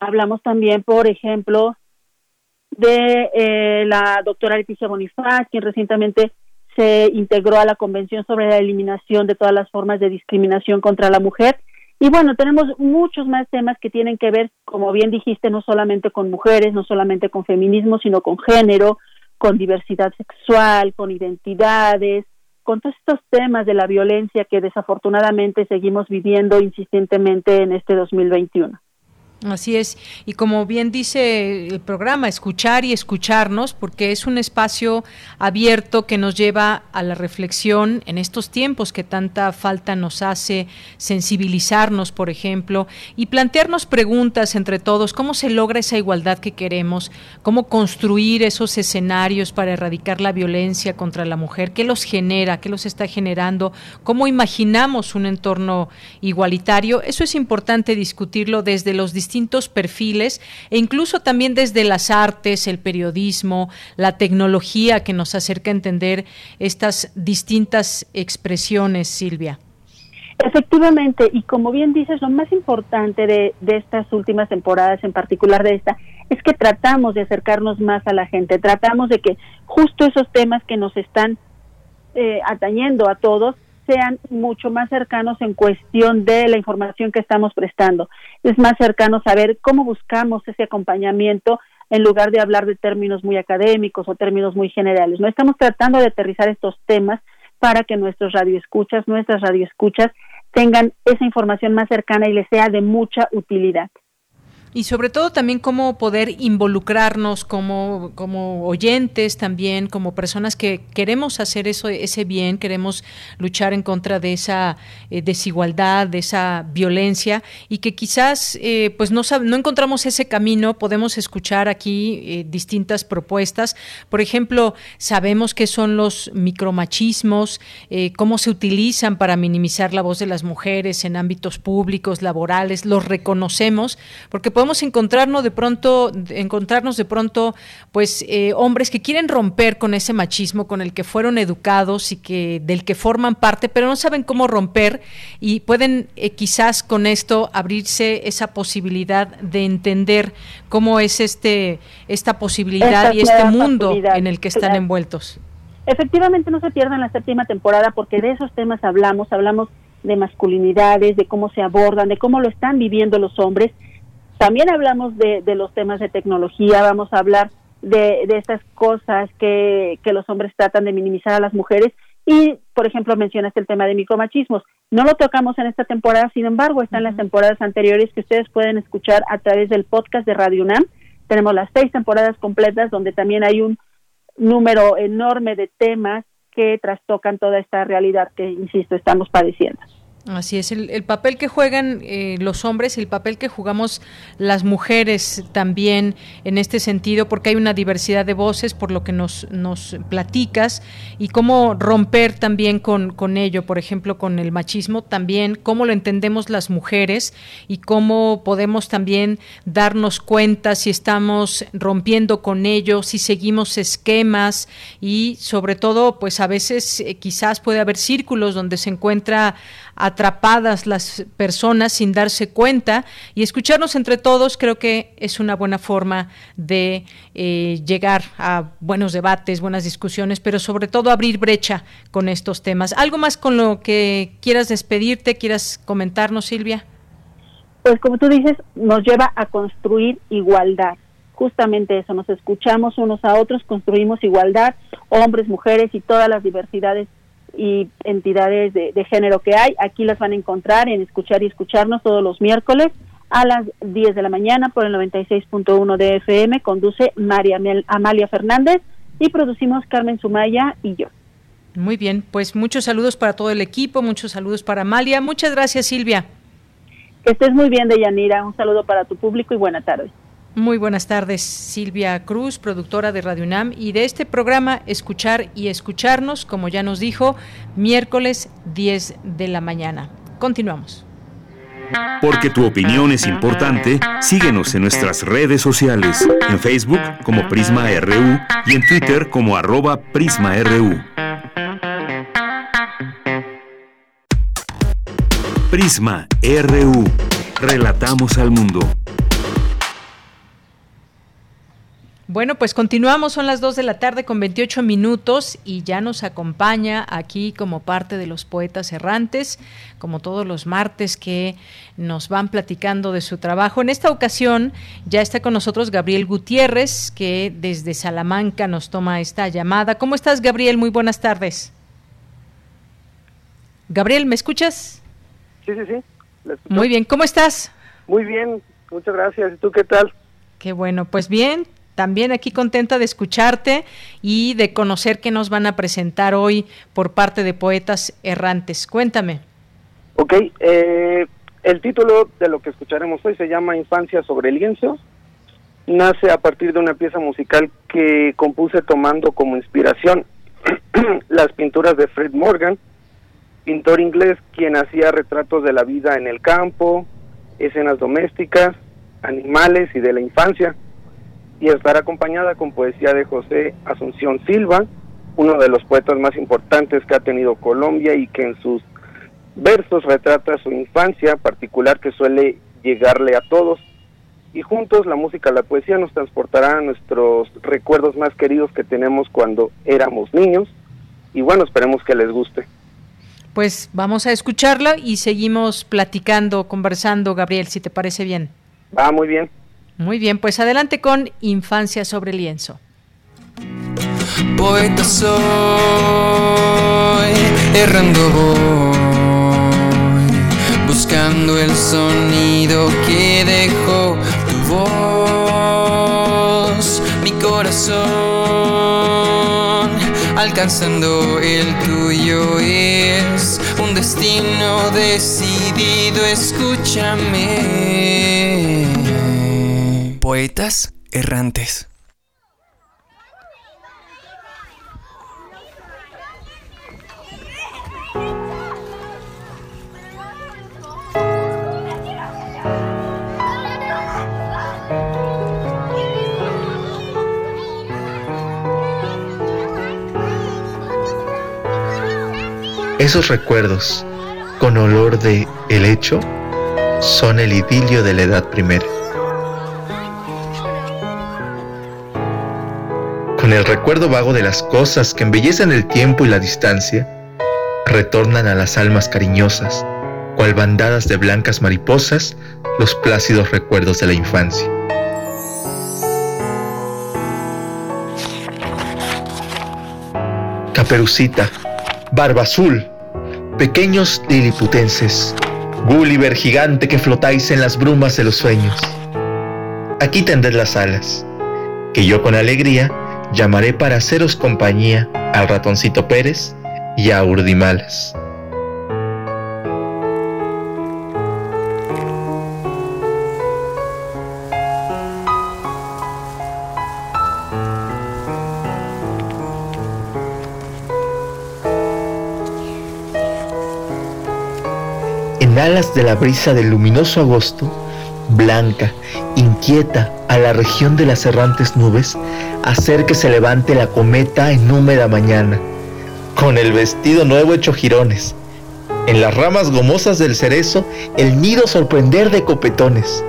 Hablamos también, por ejemplo, de eh, la doctora Leticia Bonifaz, quien recientemente se integró a la Convención sobre la Eliminación de todas las formas de discriminación contra la mujer. Y bueno, tenemos muchos más temas que tienen que ver, como bien dijiste, no solamente con mujeres, no solamente con feminismo, sino con género, con diversidad sexual, con identidades, con todos estos temas de la violencia que desafortunadamente seguimos viviendo insistentemente en este 2021. Así es, y como bien dice el programa, escuchar y escucharnos, porque es un espacio abierto que nos lleva a la reflexión en estos tiempos que tanta falta nos hace sensibilizarnos, por ejemplo, y plantearnos preguntas entre todos, cómo se logra esa igualdad que queremos, cómo construir esos escenarios para erradicar la violencia contra la mujer, qué los genera, qué los está generando, cómo imaginamos un entorno igualitario. Eso es importante discutirlo desde los distintos distintos perfiles e incluso también desde las artes, el periodismo, la tecnología que nos acerca a entender estas distintas expresiones, Silvia. Efectivamente, y como bien dices, lo más importante de, estas últimas temporadas, en particular de esta, es que tratamos de acercarnos más a la gente, tratamos de que justo esos temas que nos están eh, atañendo a todos sean mucho más cercanos en cuestión de la información que estamos prestando. Es más cercano saber cómo buscamos ese acompañamiento en lugar de hablar de términos muy académicos o términos muy generales. No estamos tratando de aterrizar estos temas para que nuestros radioescuchas, nuestras radioescuchas tengan esa información más cercana y les sea de mucha utilidad y sobre todo también cómo poder involucrarnos como, como oyentes también, como personas que queremos hacer eso, ese bien, queremos luchar en contra de esa eh, desigualdad, de esa violencia y que quizás eh, pues no, no encontramos ese camino, podemos escuchar aquí eh, distintas propuestas. Por ejemplo, sabemos qué son los micromachismos, cómo se utilizan para minimizar la voz de las mujeres en ámbitos públicos, laborales, los reconocemos, porque podemos encontrarnos de pronto, encontrarnos de pronto, pues eh, hombres que quieren romper con ese machismo con el que fueron educados y que del que forman parte, pero no saben cómo romper y pueden eh, quizás con esto abrirse esa posibilidad de entender cómo es este esta posibilidad y este mundo en el que están envueltos. Efectivamente no se pierdan la séptima temporada porque de esos temas hablamos, hablamos de masculinidades, de cómo se abordan, de cómo lo están viviendo los hombres también hablamos de, los temas de tecnología, vamos a hablar de, de estas cosas que, que los hombres tratan de minimizar a las mujeres y, por ejemplo, mencionaste el tema de micromachismos. No lo tocamos en esta temporada, sin embargo, están las temporadas anteriores que ustedes pueden escuchar a través del podcast de Radio UNAM. Tenemos las seis temporadas completas donde también hay un número enorme de temas que trastocan toda esta realidad que, insisto, estamos padeciendo. Así es, el, papel que juegan eh, los hombres el papel que jugamos las mujeres también en este sentido, porque hay una diversidad de voces, por lo que nos, nos platicas, y cómo romper también con, con ello, por ejemplo, con el machismo, también cómo lo entendemos las mujeres y cómo podemos también darnos cuenta si estamos rompiendo con ello, si seguimos esquemas y sobre todo, pues a veces eh, quizás puede haber círculos donde se encuentra atrapadas las personas sin darse cuenta y escucharnos entre todos creo que es una buena forma de eh, llegar a buenos debates, buenas discusiones, pero sobre todo abrir brecha con estos temas. ¿Algo más con lo que quieras despedirte, quieras comentarnos, Silvia? Pues como tú dices, nos lleva a construir igualdad. Justamente eso, nos escuchamos unos a otros, construimos igualdad, hombres, mujeres y todas las diversidades y entidades de, género que hay. Aquí las van a encontrar en Escuchar y Escucharnos todos los miércoles a las 10 de la mañana por el 96.1 de FM. Conduce María Amalia Fernández y producimos Carmen Sumaya y yo. Muy bien, pues muchos saludos para todo el equipo, muchos saludos para Amalia. Muchas gracias, Silvia. Que estés muy bien, Deyanira. Un saludo para tu público y buena tarde. Muy buenas tardes, Silvia Cruz, productora de Radio UNAM y de este programa Escuchar y Escucharnos, como ya nos dijo, miércoles 10 de la mañana. Continuamos. Porque tu opinión es importante, síguenos en nuestras redes sociales, en Facebook como Prisma RU y en Twitter como arroba PrismaRU. Prisma RU. Relatamos al mundo. Bueno, pues continuamos, son las 2 de la tarde con 28 minutos y ya nos acompaña aquí como parte de los poetas errantes, como todos los martes que nos van platicando de su trabajo. En esta ocasión ya está con nosotros Gabriel Gutiérrez, que desde Salamanca nos toma esta llamada. ¿Cómo estás, Gabriel? Muy buenas tardes. Gabriel, ¿me escuchas? Sí, sí, sí. Muy bien, ¿cómo estás? Muy bien, muchas gracias. ¿Y tú qué tal? Qué bueno, pues bien, también aquí contenta de escucharte y de conocer qué nos van a presentar hoy por parte de Poetas Errantes. Cuéntame. Ok, eh, el título de lo que escucharemos hoy se llama Infancia sobre lienzo. Nace a partir de una pieza musical que compuse tomando como inspiración las pinturas de Fred Morgan, pintor inglés quien hacía retratos de la vida en el campo, escenas domésticas, animales y de la infancia y estará acompañada con poesía de José Asunción Silva, uno de los poetas más importantes que ha tenido Colombia y que en sus versos retrata su infancia particular que suele llegarle a todos. Y juntos la música, la poesía nos transportará a nuestros recuerdos más queridos que tenemos cuando éramos niños. Y bueno, esperemos que les guste. Pues vamos a escucharla y seguimos platicando, conversando, Gabriel, si te parece bien. Va muy bien. Muy bien, pues adelante con Infancia sobre lienzo. Poeta soy, errando voy, buscando el sonido que dejó tu voz, mi corazón, alcanzando el tuyo es un destino decidido, escúchame poetas errantes. Esos recuerdos, con olor de helecho, son el idilio de la edad primera. Con el recuerdo vago de las cosas que embellecen el tiempo y la distancia, retornan a las almas cariñosas, cual bandadas de blancas mariposas, los plácidos recuerdos de la infancia. Caperucita, Barba Azul, pequeños liliputenses, Gulliver gigante que flotáis en las brumas de los sueños. Aquí tendré las alas, que yo con alegría llamaré para haceros compañía al ratoncito Pérez y a Urdimales. En alas de la brisa del luminoso agosto, blanca, inquieta a la región de las errantes nubes, hacer que se levante la cometa en húmeda mañana, con el vestido nuevo hecho jirones, En las ramas gomosas del cerezo, el nido sorprender de copetones.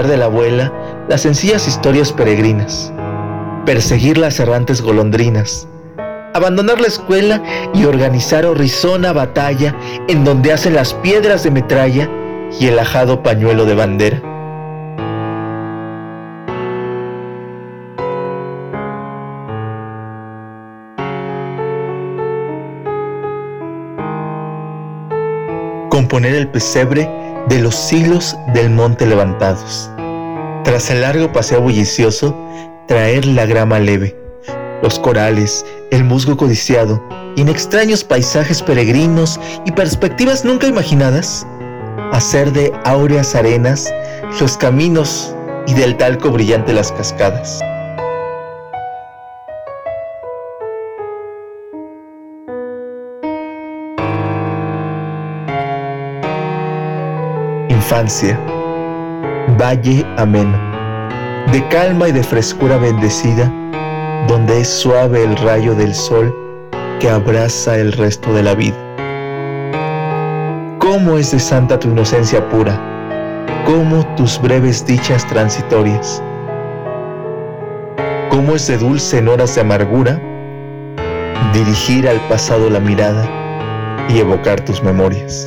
De la abuela las sencillas historias peregrinas, perseguir las errantes golondrinas, abandonar la escuela y organizar horrizona batalla en donde hacen las piedras de metralla y el ajado pañuelo de bandera. Componer el pesebre de los hilos del monte levantados. Tras el largo paseo bullicioso, traer la grama leve, los corales, el musgo codiciado, y en extraños paisajes peregrinos y perspectivas nunca imaginadas, hacer de áureas arenas los caminos y del talco brillante las cascadas. Infancia, valle ameno, de calma y de frescura bendecida, donde es suave el rayo del sol que abraza el resto de la vida. ¿Cómo es de santa tu inocencia pura? ¿Cómo tus breves dichas transitorias? ¿Cómo es de dulce en horas de amargura dirigir al pasado la mirada y evocar tus memorias?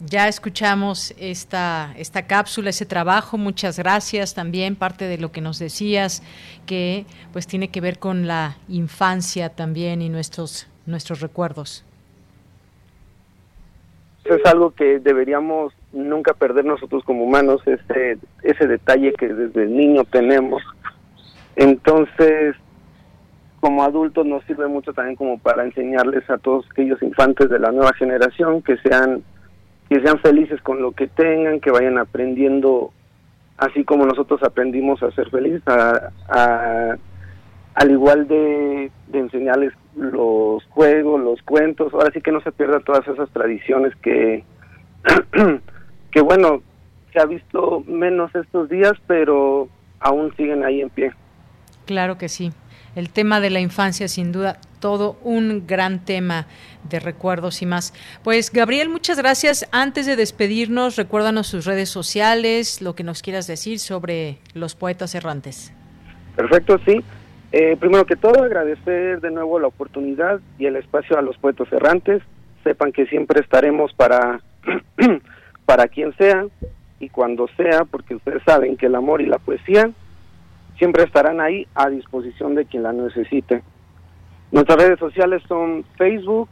ya escuchamos esta, esta cápsula, ese trabajo. Muchas gracias también. Parte de lo que nos decías, que pues tiene que ver con la infancia también y nuestros, nuestros recuerdos. Es algo que deberíamos nunca perder nosotros como humanos, ese, ese detalle que desde el niño tenemos. Entonces, como adultos nos sirve mucho también como para enseñarles a todos aquellos infantes de la nueva generación que sean que sean felices con lo que tengan, que vayan aprendiendo así como nosotros aprendimos a ser felices, a, al igual de, enseñarles los juegos, los cuentos, ahora sí que no se pierdan todas esas tradiciones que, que bueno, se ha visto menos estos días, pero aún siguen ahí en pie. Claro que sí. El tema de la infancia, sin duda, todo un gran tema de recuerdos y más. Pues Gabriel, muchas gracias. Antes de despedirnos, recuérdanos sus redes sociales, lo que nos quieras decir sobre los poetas errantes. Perfecto, sí. Eh, primero que todo, agradecer de nuevo la oportunidad y el espacio a los poetas errantes. Sepan que siempre estaremos para, para quien sea y cuando sea, porque ustedes saben que el amor y la poesía siempre estarán ahí a disposición de quien la necesite. Nuestras redes sociales son Facebook,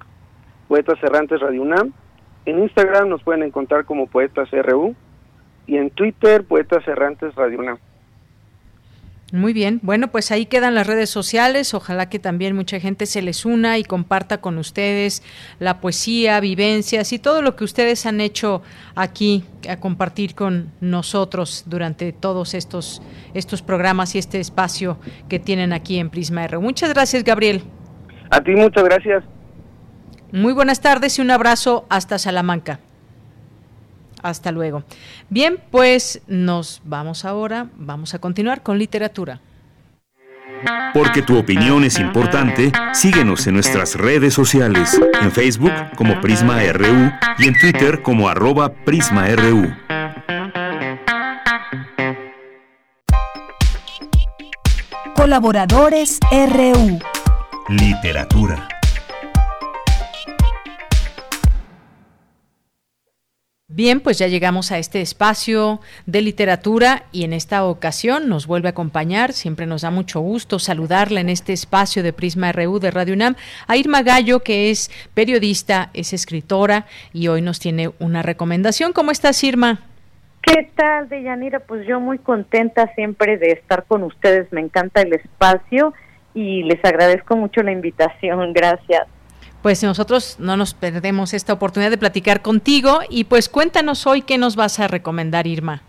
Poetas Errantes Radio UNAM. En Instagram nos pueden encontrar como Poetas RU y en Twitter Poetas Errantes Radio UNAM. Muy bien, bueno, pues ahí quedan las redes sociales. Ojalá que también mucha gente se les una y comparta con ustedes la poesía, vivencias y todo lo que ustedes han hecho aquí a compartir con nosotros durante todos estos, estos programas y este espacio que tienen aquí en Prisma R. Muchas gracias, Gabriel. A ti muchas gracias. Muy buenas tardes y un abrazo hasta Salamanca. Hasta luego. Bien, pues nos vamos ahora, vamos a continuar con literatura. Porque tu opinión es importante, síguenos en nuestras redes sociales, en Facebook como Prisma RU y en Twitter como arroba PrismaRU. Colaboradores RU. Literatura. Bien, pues ya llegamos a este espacio de literatura y en esta ocasión nos vuelve a acompañar, siempre nos da mucho gusto saludarla en este espacio de Prisma RU de Radio UNAM, a Irma Gallo, que es periodista, es escritora y hoy nos tiene una recomendación. ¿Cómo estás, Irma? ¿Qué tal, Deyanira? Pues yo muy contenta siempre de estar con ustedes, me encanta el espacio y les agradezco mucho la invitación, gracias pues nosotros no nos perdemos esta oportunidad de platicar contigo y pues cuéntanos hoy qué nos vas a recomendar, Irma.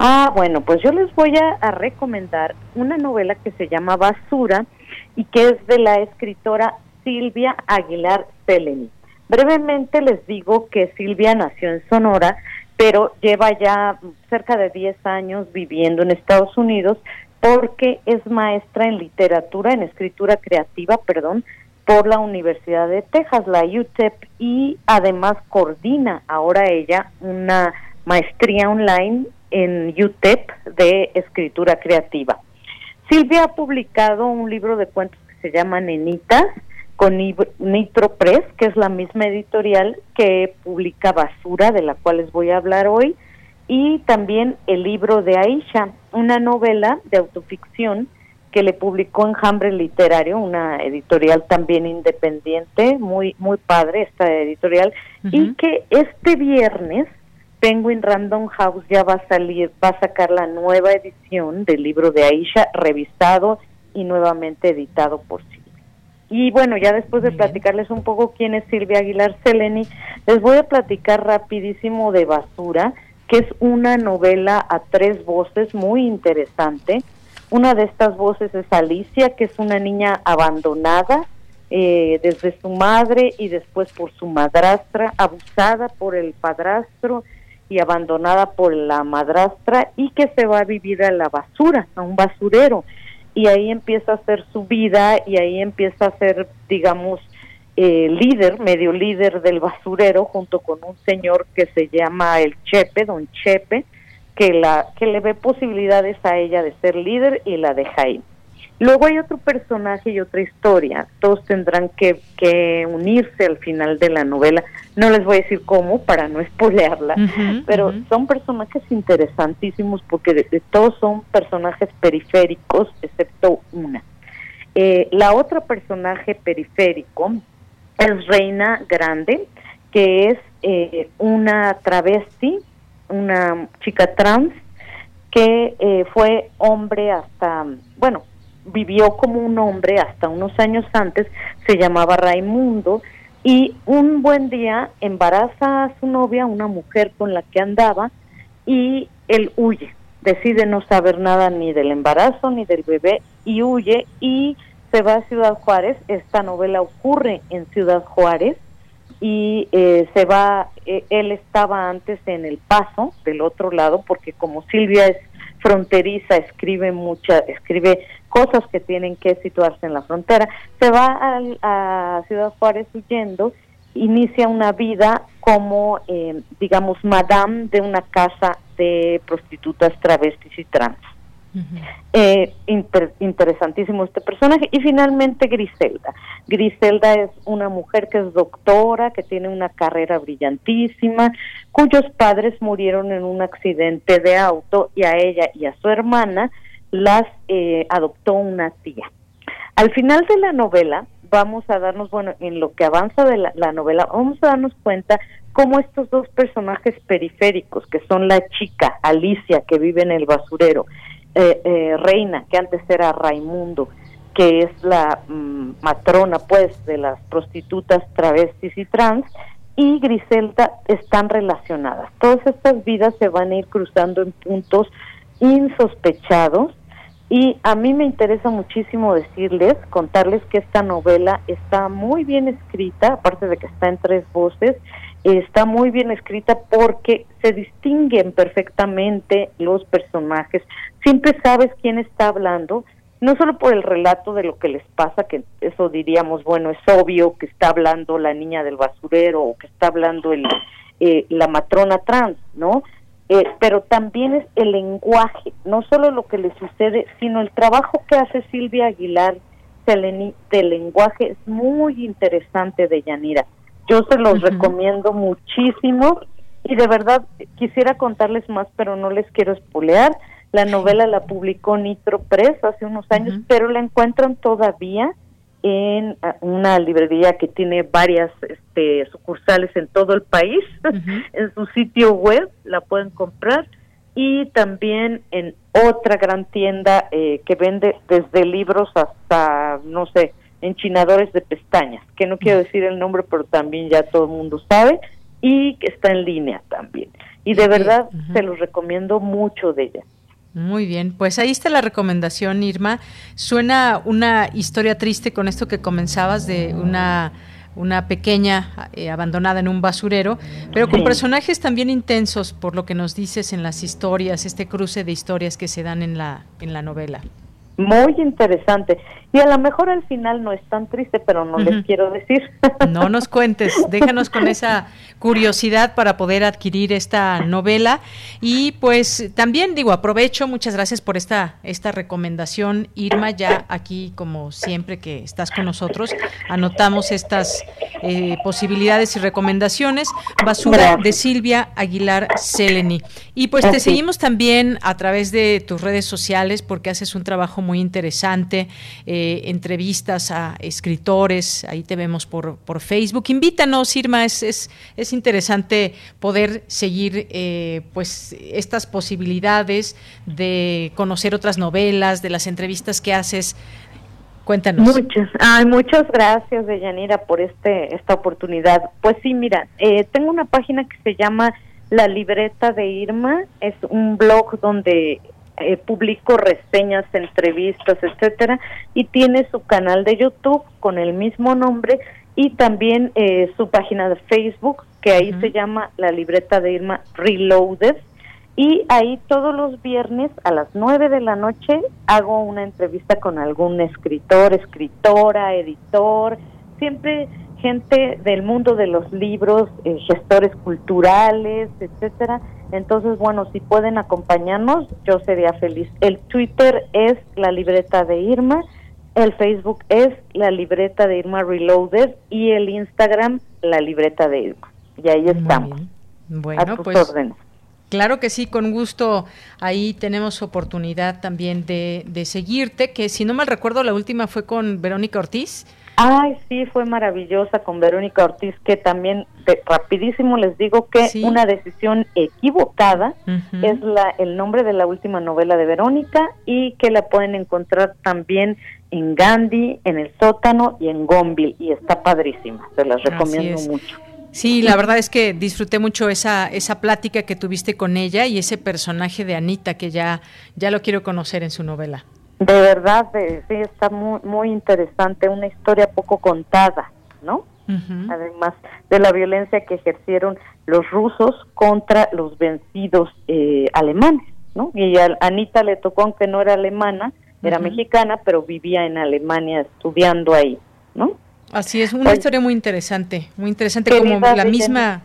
Ah, bueno, pues yo les voy a, recomendar una novela que se llama Basura y que es de la escritora Silvia Aguilar Seleni. Brevemente les digo que Silvia nació en Sonora, pero lleva ya cerca de 10 años viviendo en Estados Unidos porque es maestra en literatura, en escritura creativa, perdón, por la Universidad de Texas, la UTEP, y además coordina ahora ella una maestría online en UTEP de escritura creativa. Silvia ha publicado un libro de cuentos que se llama Nenitas con Nitro Press, que es la misma editorial que publica Basura, de la cual les voy a hablar hoy, y también el libro de Aisha, una novela de autoficción que le publicó Enjambre Literario, una editorial también independiente, muy muy padre esta editorial, y que este viernes Penguin Random House ya va a salir, va a sacar la nueva edición del libro de Aisha, revisado y nuevamente editado por Silvia. Y bueno, ya después de platicarles un poco quién es Silvia Aguilar Seleni, les voy a platicar rapidísimo de Basura, que es una novela a tres voces muy interesante, una de estas voces es Alicia, que es una niña abandonada eh, desde su madre y después por su madrastra, abusada por el padrastro y abandonada por la madrastra y que se va a vivir a la basura, a un basurero. Y ahí empieza a hacer su vida y ahí empieza a ser, digamos, eh, líder, medio líder del basurero, junto con un señor que se llama el Chepe, don Chepe, que, la, que le ve posibilidades a ella de ser líder y la deja ahí. Luego hay otro personaje y otra historia. Todos tendrán que, que, unirse al final de la novela. No les voy a decir cómo para no espolearla, pero son personajes interesantísimos porque de, todos son personajes periféricos, excepto una. Eh, la otra personaje periférico es Reina Grande, que es eh, una travesti una chica trans que eh, fue hombre hasta, bueno, vivió como un hombre hasta unos años antes, se llamaba Raimundo, y un buen día embaraza a su novia, una mujer con la que andaba, y él huye, decide no saber nada ni del embarazo ni del bebé, y huye y se va a Ciudad Juárez, esta novela ocurre en Ciudad Juárez, y eh, se va, eh, él estaba antes en El Paso, del otro lado, porque como Silvia es fronteriza, escribe mucha, escribe cosas que tienen que situarse en la frontera, se va a, Ciudad Juárez huyendo, inicia una vida como, eh, digamos, madame de una casa de prostitutas travestis y trans eh, interesantísimo este personaje. Y finalmente Griselda. Griselda es una mujer que es doctora, que tiene una carrera brillantísima, cuyos padres murieron en un accidente de auto y a ella y a su hermana las eh, adoptó una tía. Al final de la novela vamos a darnos, bueno, en lo que avanza de la, la novela, vamos a darnos cuenta cómo estos dos personajes periféricos, que son la chica Alicia, que vive en el basurero, eh, eh, Reina, que antes era Raimundo, que es la mm, matrona pues de las prostitutas travestis y trans, y Griselda están relacionadas. Todas estas vidas se van a ir cruzando en puntos insospechados y a mí me interesa muchísimo decirles, contarles que esta novela está muy bien escrita, aparte de que está en tres voces, está muy bien escrita porque se distinguen perfectamente los personajes. Siempre sabes quién está hablando no solo por el relato de lo que les pasa, que eso diríamos, bueno, es obvio que está hablando la niña del basurero o que está hablando el, eh, la matrona trans, ¿no? Eh, pero también es el lenguaje, no solo lo que le sucede, sino el trabajo que hace Silvia Aguilar del lenguaje es muy interesante de Yanira. Yo se los recomiendo muchísimo y de verdad quisiera contarles más, pero no les quiero espolear. La novela la publicó Nitro Press hace unos años, pero la encuentran todavía en ah, una librería que tiene varias este, sucursales en todo el país. en su sitio web la pueden comprar y también en otra gran tienda eh, que vende desde libros hasta, no sé, enchinadores de pestañas, que no quiero decir el nombre, pero también ya todo el mundo sabe, y que está en línea también. Y de verdad se los recomiendo mucho de ella. Muy bien, pues ahí está la recomendación, Irma. Suena una historia triste con esto que comenzabas de una una pequeña eh, abandonada en un basurero, pero con personajes también intensos por lo que nos dices en las historias, este cruce de historias que se dan en la en la novela muy interesante. Y a lo mejor al final no es tan triste, pero no les quiero decir. No nos cuentes, déjanos con esa curiosidad para poder adquirir esta novela. Y pues también digo, aprovecho, muchas gracias por esta, esta recomendación, Irma, ya aquí como siempre que estás con nosotros, anotamos estas eh, posibilidades y recomendaciones. Basura de Silvia Aguilar Seleni. Y pues te seguimos también a través de tus redes sociales porque haces un trabajo muy interesante, eh, entrevistas a escritores, ahí te vemos por, por Facebook. Invítanos, Irma, es, es, es interesante poder seguir eh, pues estas posibilidades de conocer otras novelas, de las entrevistas que haces. Cuéntanos. Muchas, ay, muchas gracias, Deyanira, por este esta oportunidad. Pues sí, mira, eh, tengo una página que se llama La Libreta de Irma, es un blog donde eh, publico reseñas, entrevistas, etcétera, y tiene su canal de YouTube con el mismo nombre y también eh, su página de Facebook, que ahí se llama La Libreta de Irma Reloaded. Y ahí todos los viernes a las 9 de la noche hago una entrevista con algún escritor, escritora, editor, siempre gente del mundo de los libros, eh, gestores culturales, etcétera. Entonces, bueno, si pueden acompañarnos, yo sería feliz. El Twitter es la libreta de Irma, el Facebook es la libreta de Irma Reloaded y el Instagram la libreta de Irma. Y ahí estamos. Bueno, pues Claro que sí, con gusto. Ahí tenemos oportunidad también de, de seguirte, que si no mal recuerdo, la última fue con Verónica Ortiz. Ay, sí, fue maravillosa con Verónica Ortiz, que también, rapidísimo les digo que una decisión equivocada es la, el nombre de la última novela de Verónica y que la pueden encontrar también en Gandhi, en El Sótano y en Gonville, y está padrísima, se las recomiendo mucho. Sí, la verdad es que disfruté mucho esa, esa plática que tuviste con ella y ese personaje de Anita que ya, ya lo quiero conocer en su novela. De verdad, sí, está muy, muy interesante, una historia poco contada, ¿no? Además de la violencia que ejercieron los rusos contra los vencidos eh, alemanes, ¿no? Y a Anita le tocó, aunque no era alemana, era mexicana, pero vivía en Alemania estudiando ahí, ¿no? Así es, una pues historia muy interesante, muy interesante, como la misma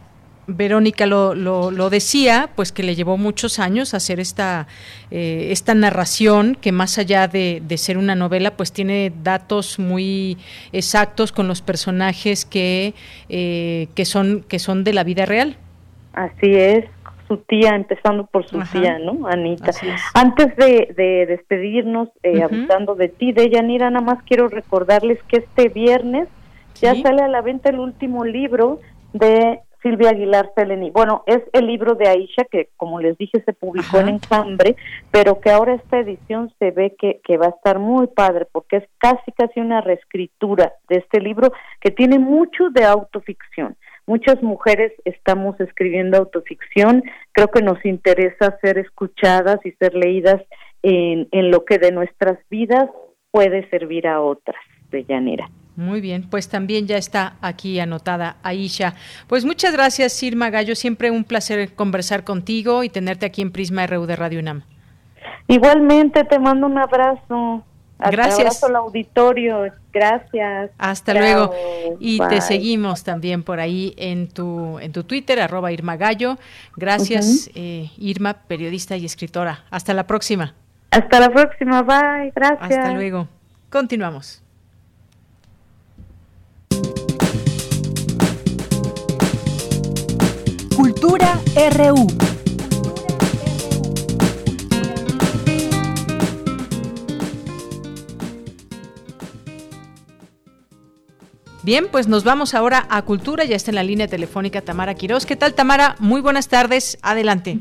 Verónica lo, lo, decía, pues que le llevó muchos años hacer esta, eh, esta narración que más allá de, ser una novela, pues tiene datos muy exactos con los personajes que, eh, que, son, que son de la vida real. Así es, su tía, empezando por su tía, ¿no? Anita. Antes de, despedirnos, eh, hablando de ti, de Yanira, nada más quiero recordarles que este viernes ya sale a la venta el último libro de Silvia Aguilar Seleni. Bueno, es el libro de Aisha que, como les dije, se publicó en Enjambre, pero que ahora esta edición se ve que, que va a estar muy padre porque es casi, casi una reescritura de este libro que tiene mucho de autoficción. Muchas mujeres estamos escribiendo autoficción, creo que nos interesa ser escuchadas y ser leídas en, en lo que de nuestras vidas puede servir a otras, de llanera. Muy bien, pues también ya está aquí anotada Aisha. Pues muchas gracias, Irma Gallo. Siempre un placer conversar contigo y tenerte aquí en Prisma RU de Radio UNAM. Igualmente, te mando un abrazo. Gracias. Abrazo al auditorio. Gracias. Hasta luego. Y te seguimos también por ahí en tu, en tu Twitter, arroba Irma Gallo. Gracias, eh, Irma, periodista y escritora. Hasta la próxima. Hasta la próxima. Bye. Gracias. Hasta luego. Continuamos. Cultura RU. Bien, pues nos vamos ahora a Cultura. Ya está en la línea telefónica Tamara Quiroz. ¿Qué tal, Tamara? Muy buenas tardes. Adelante.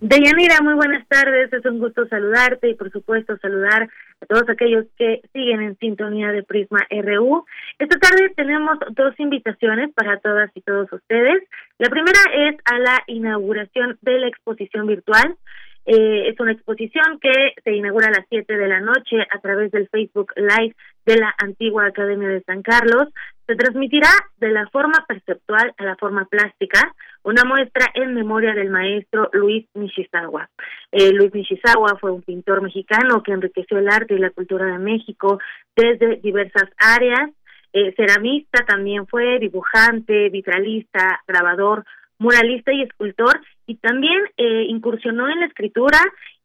Deyanira, muy buenas tardes. Es un gusto saludarte y, por supuesto, saludar a todos aquellos que siguen en sintonía de Prisma RU. Esta tarde tenemos dos invitaciones para todas y todos ustedes. La primera es a la inauguración de la exposición virtual. Eh, es una exposición que se inaugura a las 7 de la noche a través del Facebook Live de la antigua Academia de San Carlos. Se transmitirá de la forma perceptual a la forma plástica, una muestra en memoria del maestro Luis Nishizawa. Eh, Luis Nishizawa fue un pintor mexicano que enriqueció el arte y la cultura de México desde diversas áreas. Eh, ceramista también fue, dibujante, vitralista, grabador, muralista y escultor, y también eh, incursionó en la escritura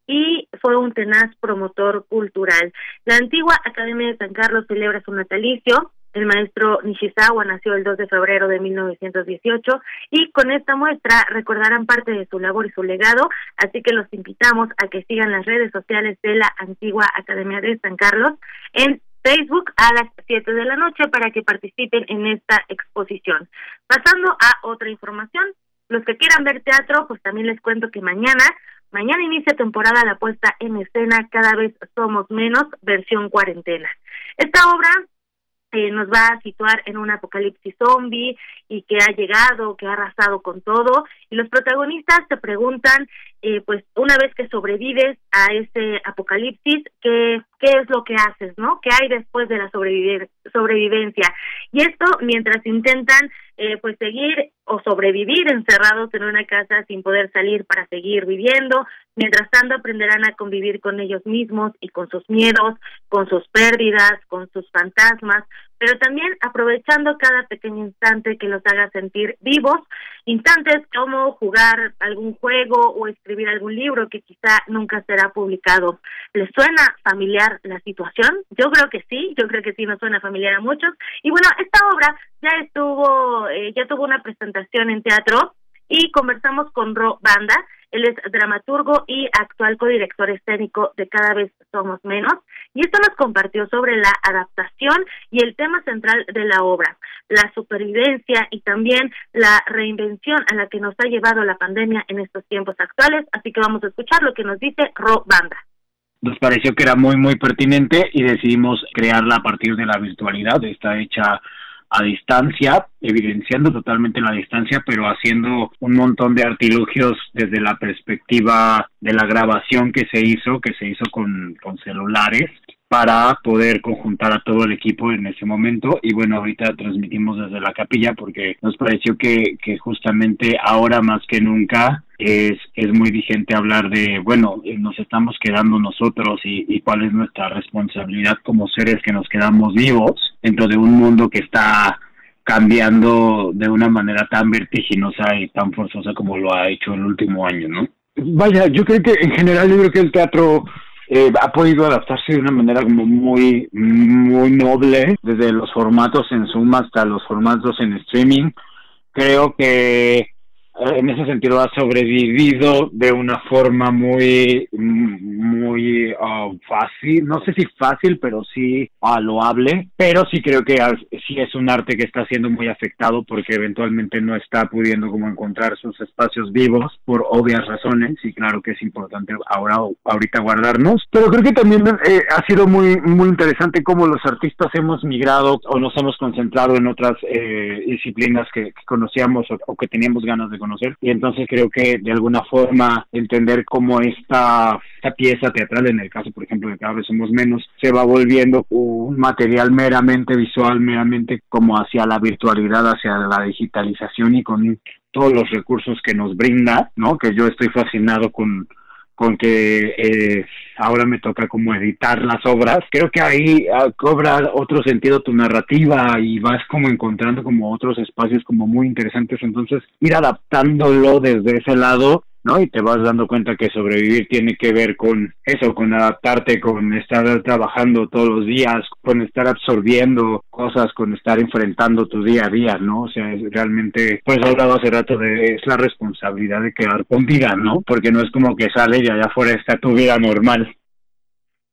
y fue un tenaz promotor cultural. La antigua Academia de San Carlos celebra su natalicio. El maestro Nishizawa nació el 2 de febrero de 1918 y con esta muestra recordarán parte de su labor y su legado, así que los invitamos a que sigan las redes sociales de la antigua Academia de San Carlos en Facebook a las 7 de la noche para que participen en esta exposición. Pasando a otra información, los que quieran ver teatro, pues también les cuento que mañana, mañana inicia temporada la puesta en escena Cada vez somos menos, versión cuarentena. Esta obra eh, nos va a situar en un apocalipsis zombie y que ha llegado, que ha arrasado con todo. Y los protagonistas se preguntan, eh, pues una vez que sobrevives a ese apocalipsis, ¿qué, qué es lo que haces, no? ¿Qué hay después de la sobrevivencia? Y esto mientras intentan eh, pues seguir o sobrevivir encerrados en una casa sin poder salir para seguir viviendo. Mientras tanto aprenderán a convivir con ellos mismos y con sus miedos, con sus pérdidas, con sus fantasmas, pero también aprovechando cada pequeño instante que los haga sentir vivos, instantes como jugar algún juego o escribir algún libro que quizá nunca será publicado. ¿Les suena familiar la situación? Yo creo que sí, yo creo que sí nos suena familiar a muchos. Y bueno, esta obra ya estuvo, eh, ya tuvo una presentación en teatro y conversamos con Ro Banda, él es dramaturgo y actual codirector escénico de Cada vez somos menos, y esto nos compartió sobre la adaptación y el tema central de la obra, la supervivencia y también la reinvención a la que nos ha llevado la pandemia en estos tiempos actuales, así que vamos a escuchar lo que nos dice Ro Banda nos pareció que era muy muy pertinente y decidimos crearla a partir de la virtualidad. Está hecha a distancia, evidenciando totalmente la distancia, pero haciendo un montón de artilugios desde la perspectiva de la grabación que se hizo, que se hizo con, con celulares, para poder conjuntar a todo el equipo en ese momento y bueno ahorita transmitimos desde la capilla porque nos pareció que, que justamente ahora más que nunca es, es muy vigente hablar de bueno nos estamos quedando nosotros y, y cuál es nuestra responsabilidad como seres que nos quedamos vivos dentro de un mundo que está cambiando de una manera tan vertiginosa y tan forzosa como lo ha hecho el último año, ¿no? Vaya, yo creo que en general yo creo que el teatro eh, ha podido adaptarse de una manera como muy, muy noble, desde los formatos en Zoom hasta los formatos en streaming. Creo que en ese sentido ha sobrevivido de una forma muy muy ah, fácil no sé si fácil pero sí uh, loable pero sí creo que sí es un arte que está siendo muy afectado porque eventualmente no está pudiendo como encontrar sus espacios vivos por obvias razones y claro que es importante ahora ahorita guardarnos. Pero creo que también eh, ha sido muy muy interesante cómo los artistas hemos migrado o nos hemos concentrado en otras eh, disciplinas que, conocíamos o, que teníamos ganas de conocer y entonces creo que de alguna forma entender cómo esta, esta pieza teatral, en el caso por ejemplo de cada vez somos menos, se va volviendo un material meramente visual, meramente como hacia la virtualidad, hacia la digitalización y con todos los recursos que nos brinda, ¿no? Que yo estoy fascinado con, con que eh, ahora me toca como editar las obras, creo que ahí ah, cobra otro sentido tu narrativa y vas como encontrando como otros espacios como muy interesantes, entonces ir adaptándolo desde ese lado ¿no? Y te vas dando cuenta que sobrevivir tiene que ver con eso, con adaptarte, con estar trabajando todos los días, con estar absorbiendo cosas, con estar enfrentando tu día a día, ¿no? O sea, realmente, pues hablado hace rato de, es la responsabilidad de quedar con vida, ¿no? Porque no es como que sale y allá afuera está tu vida normal.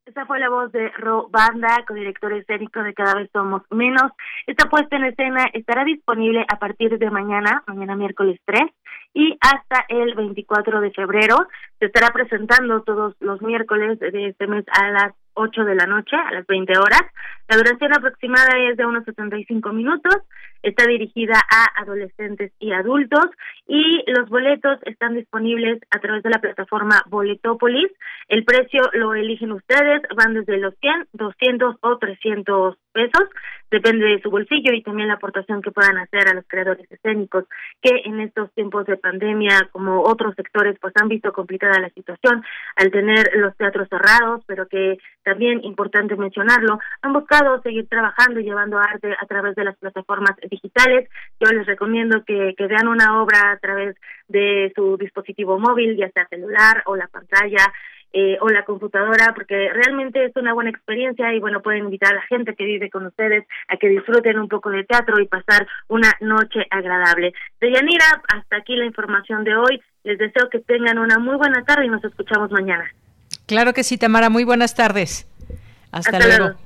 Esta fue la voz de Ro Banda, co-director escénico de Cada vez Somos Menos. Esta puesta en escena estará disponible a partir de mañana, mañana miércoles 3, y hasta el 24 de febrero. Se estará presentando todos los miércoles de este mes a las 8 de la noche, a las 20 horas. La duración aproximada es de unos 75 minutos. Está dirigida a adolescentes y adultos y los boletos están disponibles a través de la plataforma Boletópolis. El precio lo eligen ustedes, van desde los 100, 200 o 300 pesos, depende de su bolsillo y también la aportación que puedan hacer a los creadores escénicos que en estos tiempos de pandemia, como otros sectores, pues han visto complicada la situación al tener los teatros cerrados, pero que también importante mencionarlo, han buscado seguir trabajando y llevando arte a través de las plataformas digitales. Yo les recomiendo que, que vean una obra a través de su dispositivo móvil, ya sea celular o la pantalla, eh, o la computadora, porque realmente es una buena experiencia y bueno, pueden invitar a la gente que vive con ustedes a que disfruten un poco de teatro y pasar una noche agradable. De Yanira, hasta aquí la información de hoy. Les deseo que tengan una muy buena tarde y nos escuchamos mañana. Claro que sí, Tamara. Muy buenas tardes. Hasta, luego.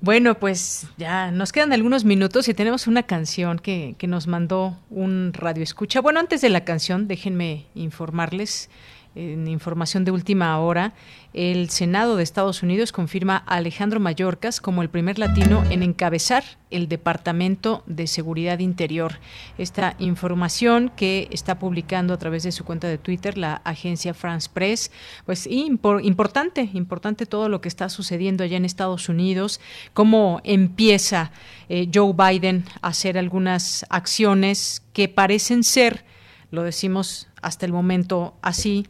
Bueno, pues ya nos quedan algunos minutos y tenemos una canción que, que nos mandó un radio escucha. Bueno, antes de la canción, déjenme informarles en información de última hora, el Senado de Estados Unidos confirma a Alejandro Mayorkas como el primer latino en encabezar el Departamento de Seguridad Interior. Esta información que está publicando a través de su cuenta de Twitter la agencia France Press, pues importante, importante todo lo que está sucediendo allá en Estados Unidos, cómo empieza eh, Joe Biden a hacer algunas acciones que parecen ser, lo decimos hasta el momento así,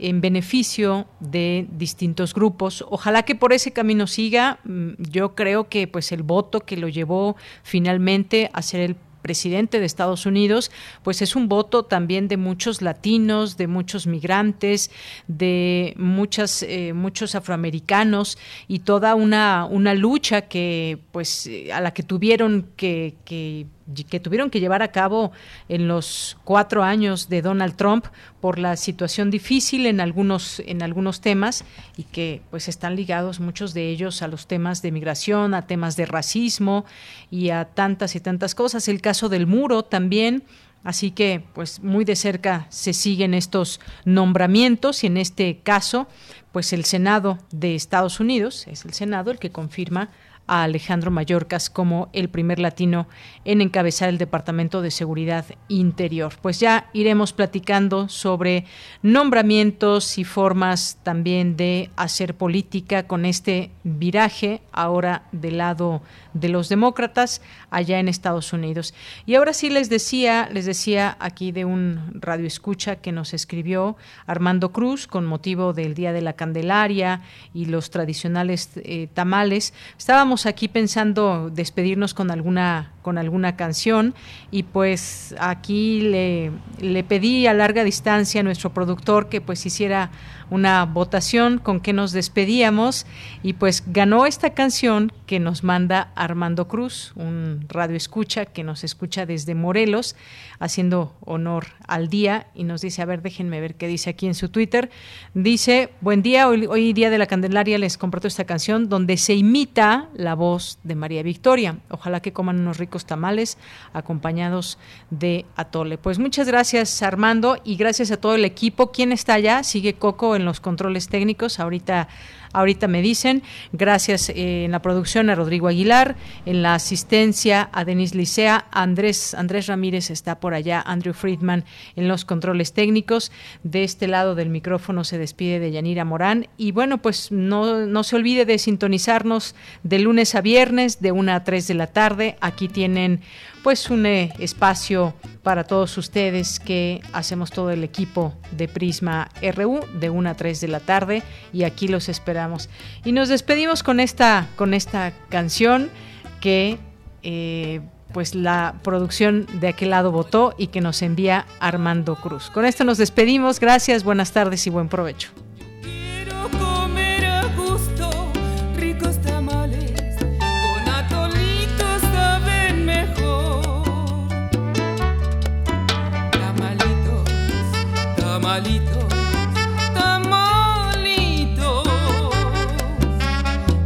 en beneficio de distintos grupos. Ojalá que por ese camino siga. Mm, yo creo que pues el voto que lo llevó finalmente a ser el presidente de Estados Unidos, pues es un voto también de muchos latinos, de muchos migrantes, de muchas, eh, muchos afroamericanos y toda una, una lucha que, pues, a la que tuvieron que, que que tuvieron que llevar a cabo en los cuatro años de Donald Trump por la situación difícil en algunos en algunos temas y que pues están ligados muchos de ellos a los temas de migración, a temas de racismo y a tantas y tantas cosas. El caso del muro también. Así que, pues muy de cerca se siguen estos nombramientos y en este caso, pues el Senado de Estados Unidos es el Senado el que confirma Alejandro Mayorkas como el primer latino en encabezar el Departamento de Seguridad Interior. Pues ya iremos platicando sobre nombramientos y formas también de hacer política con este viraje ahora del lado de los demócratas allá en Estados Unidos. Y ahora sí les decía, les decía aquí de un radio escucha que nos escribió Armando Cruz con motivo del Día de la Candelaria y los tradicionales eh, tamales. Estábamos aquí pensando despedirnos con alguna con alguna canción y pues aquí le, le pedí a larga distancia a nuestro productor que pues hiciera una votación con que nos despedíamos y pues ganó esta canción que nos manda Armando Cruz, un radio escucha que nos escucha desde Morelos, haciendo honor al día y nos dice, a ver, déjenme ver qué dice aquí en su Twitter. Dice, buen día, hoy, hoy día de la Candelaria les comparto esta canción donde se imita la voz de María Victoria. Ojalá que coman unos ricos tamales acompañados de atole. Pues muchas gracias Armando y gracias a todo el equipo. ¿Quién está allá? Sigue Coco en los controles técnicos. Ahorita Ahorita me dicen, gracias eh, en la producción a Rodrigo Aguilar, en la asistencia a Denis Licea, Andrés, Andrés Ramírez está por allá, Andrew Friedman en los controles técnicos. De este lado del micrófono se despide de Yanira Morán. Y bueno, pues no, no se olvide de sintonizarnos de lunes a viernes, de una a 3 de la tarde. Aquí tiene tienen pues un eh, espacio para todos ustedes que hacemos todo el equipo de Prisma RU de 1 a 3 de la tarde y aquí los esperamos. Y nos despedimos con esta, con esta canción que eh, pues la producción de aquel lado votó y que nos envía Armando Cruz. Con esto nos despedimos, gracias, buenas tardes y buen provecho. tamalitos, tamalitos,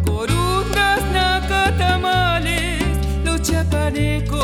corundas, nacatamales, los chapanecos.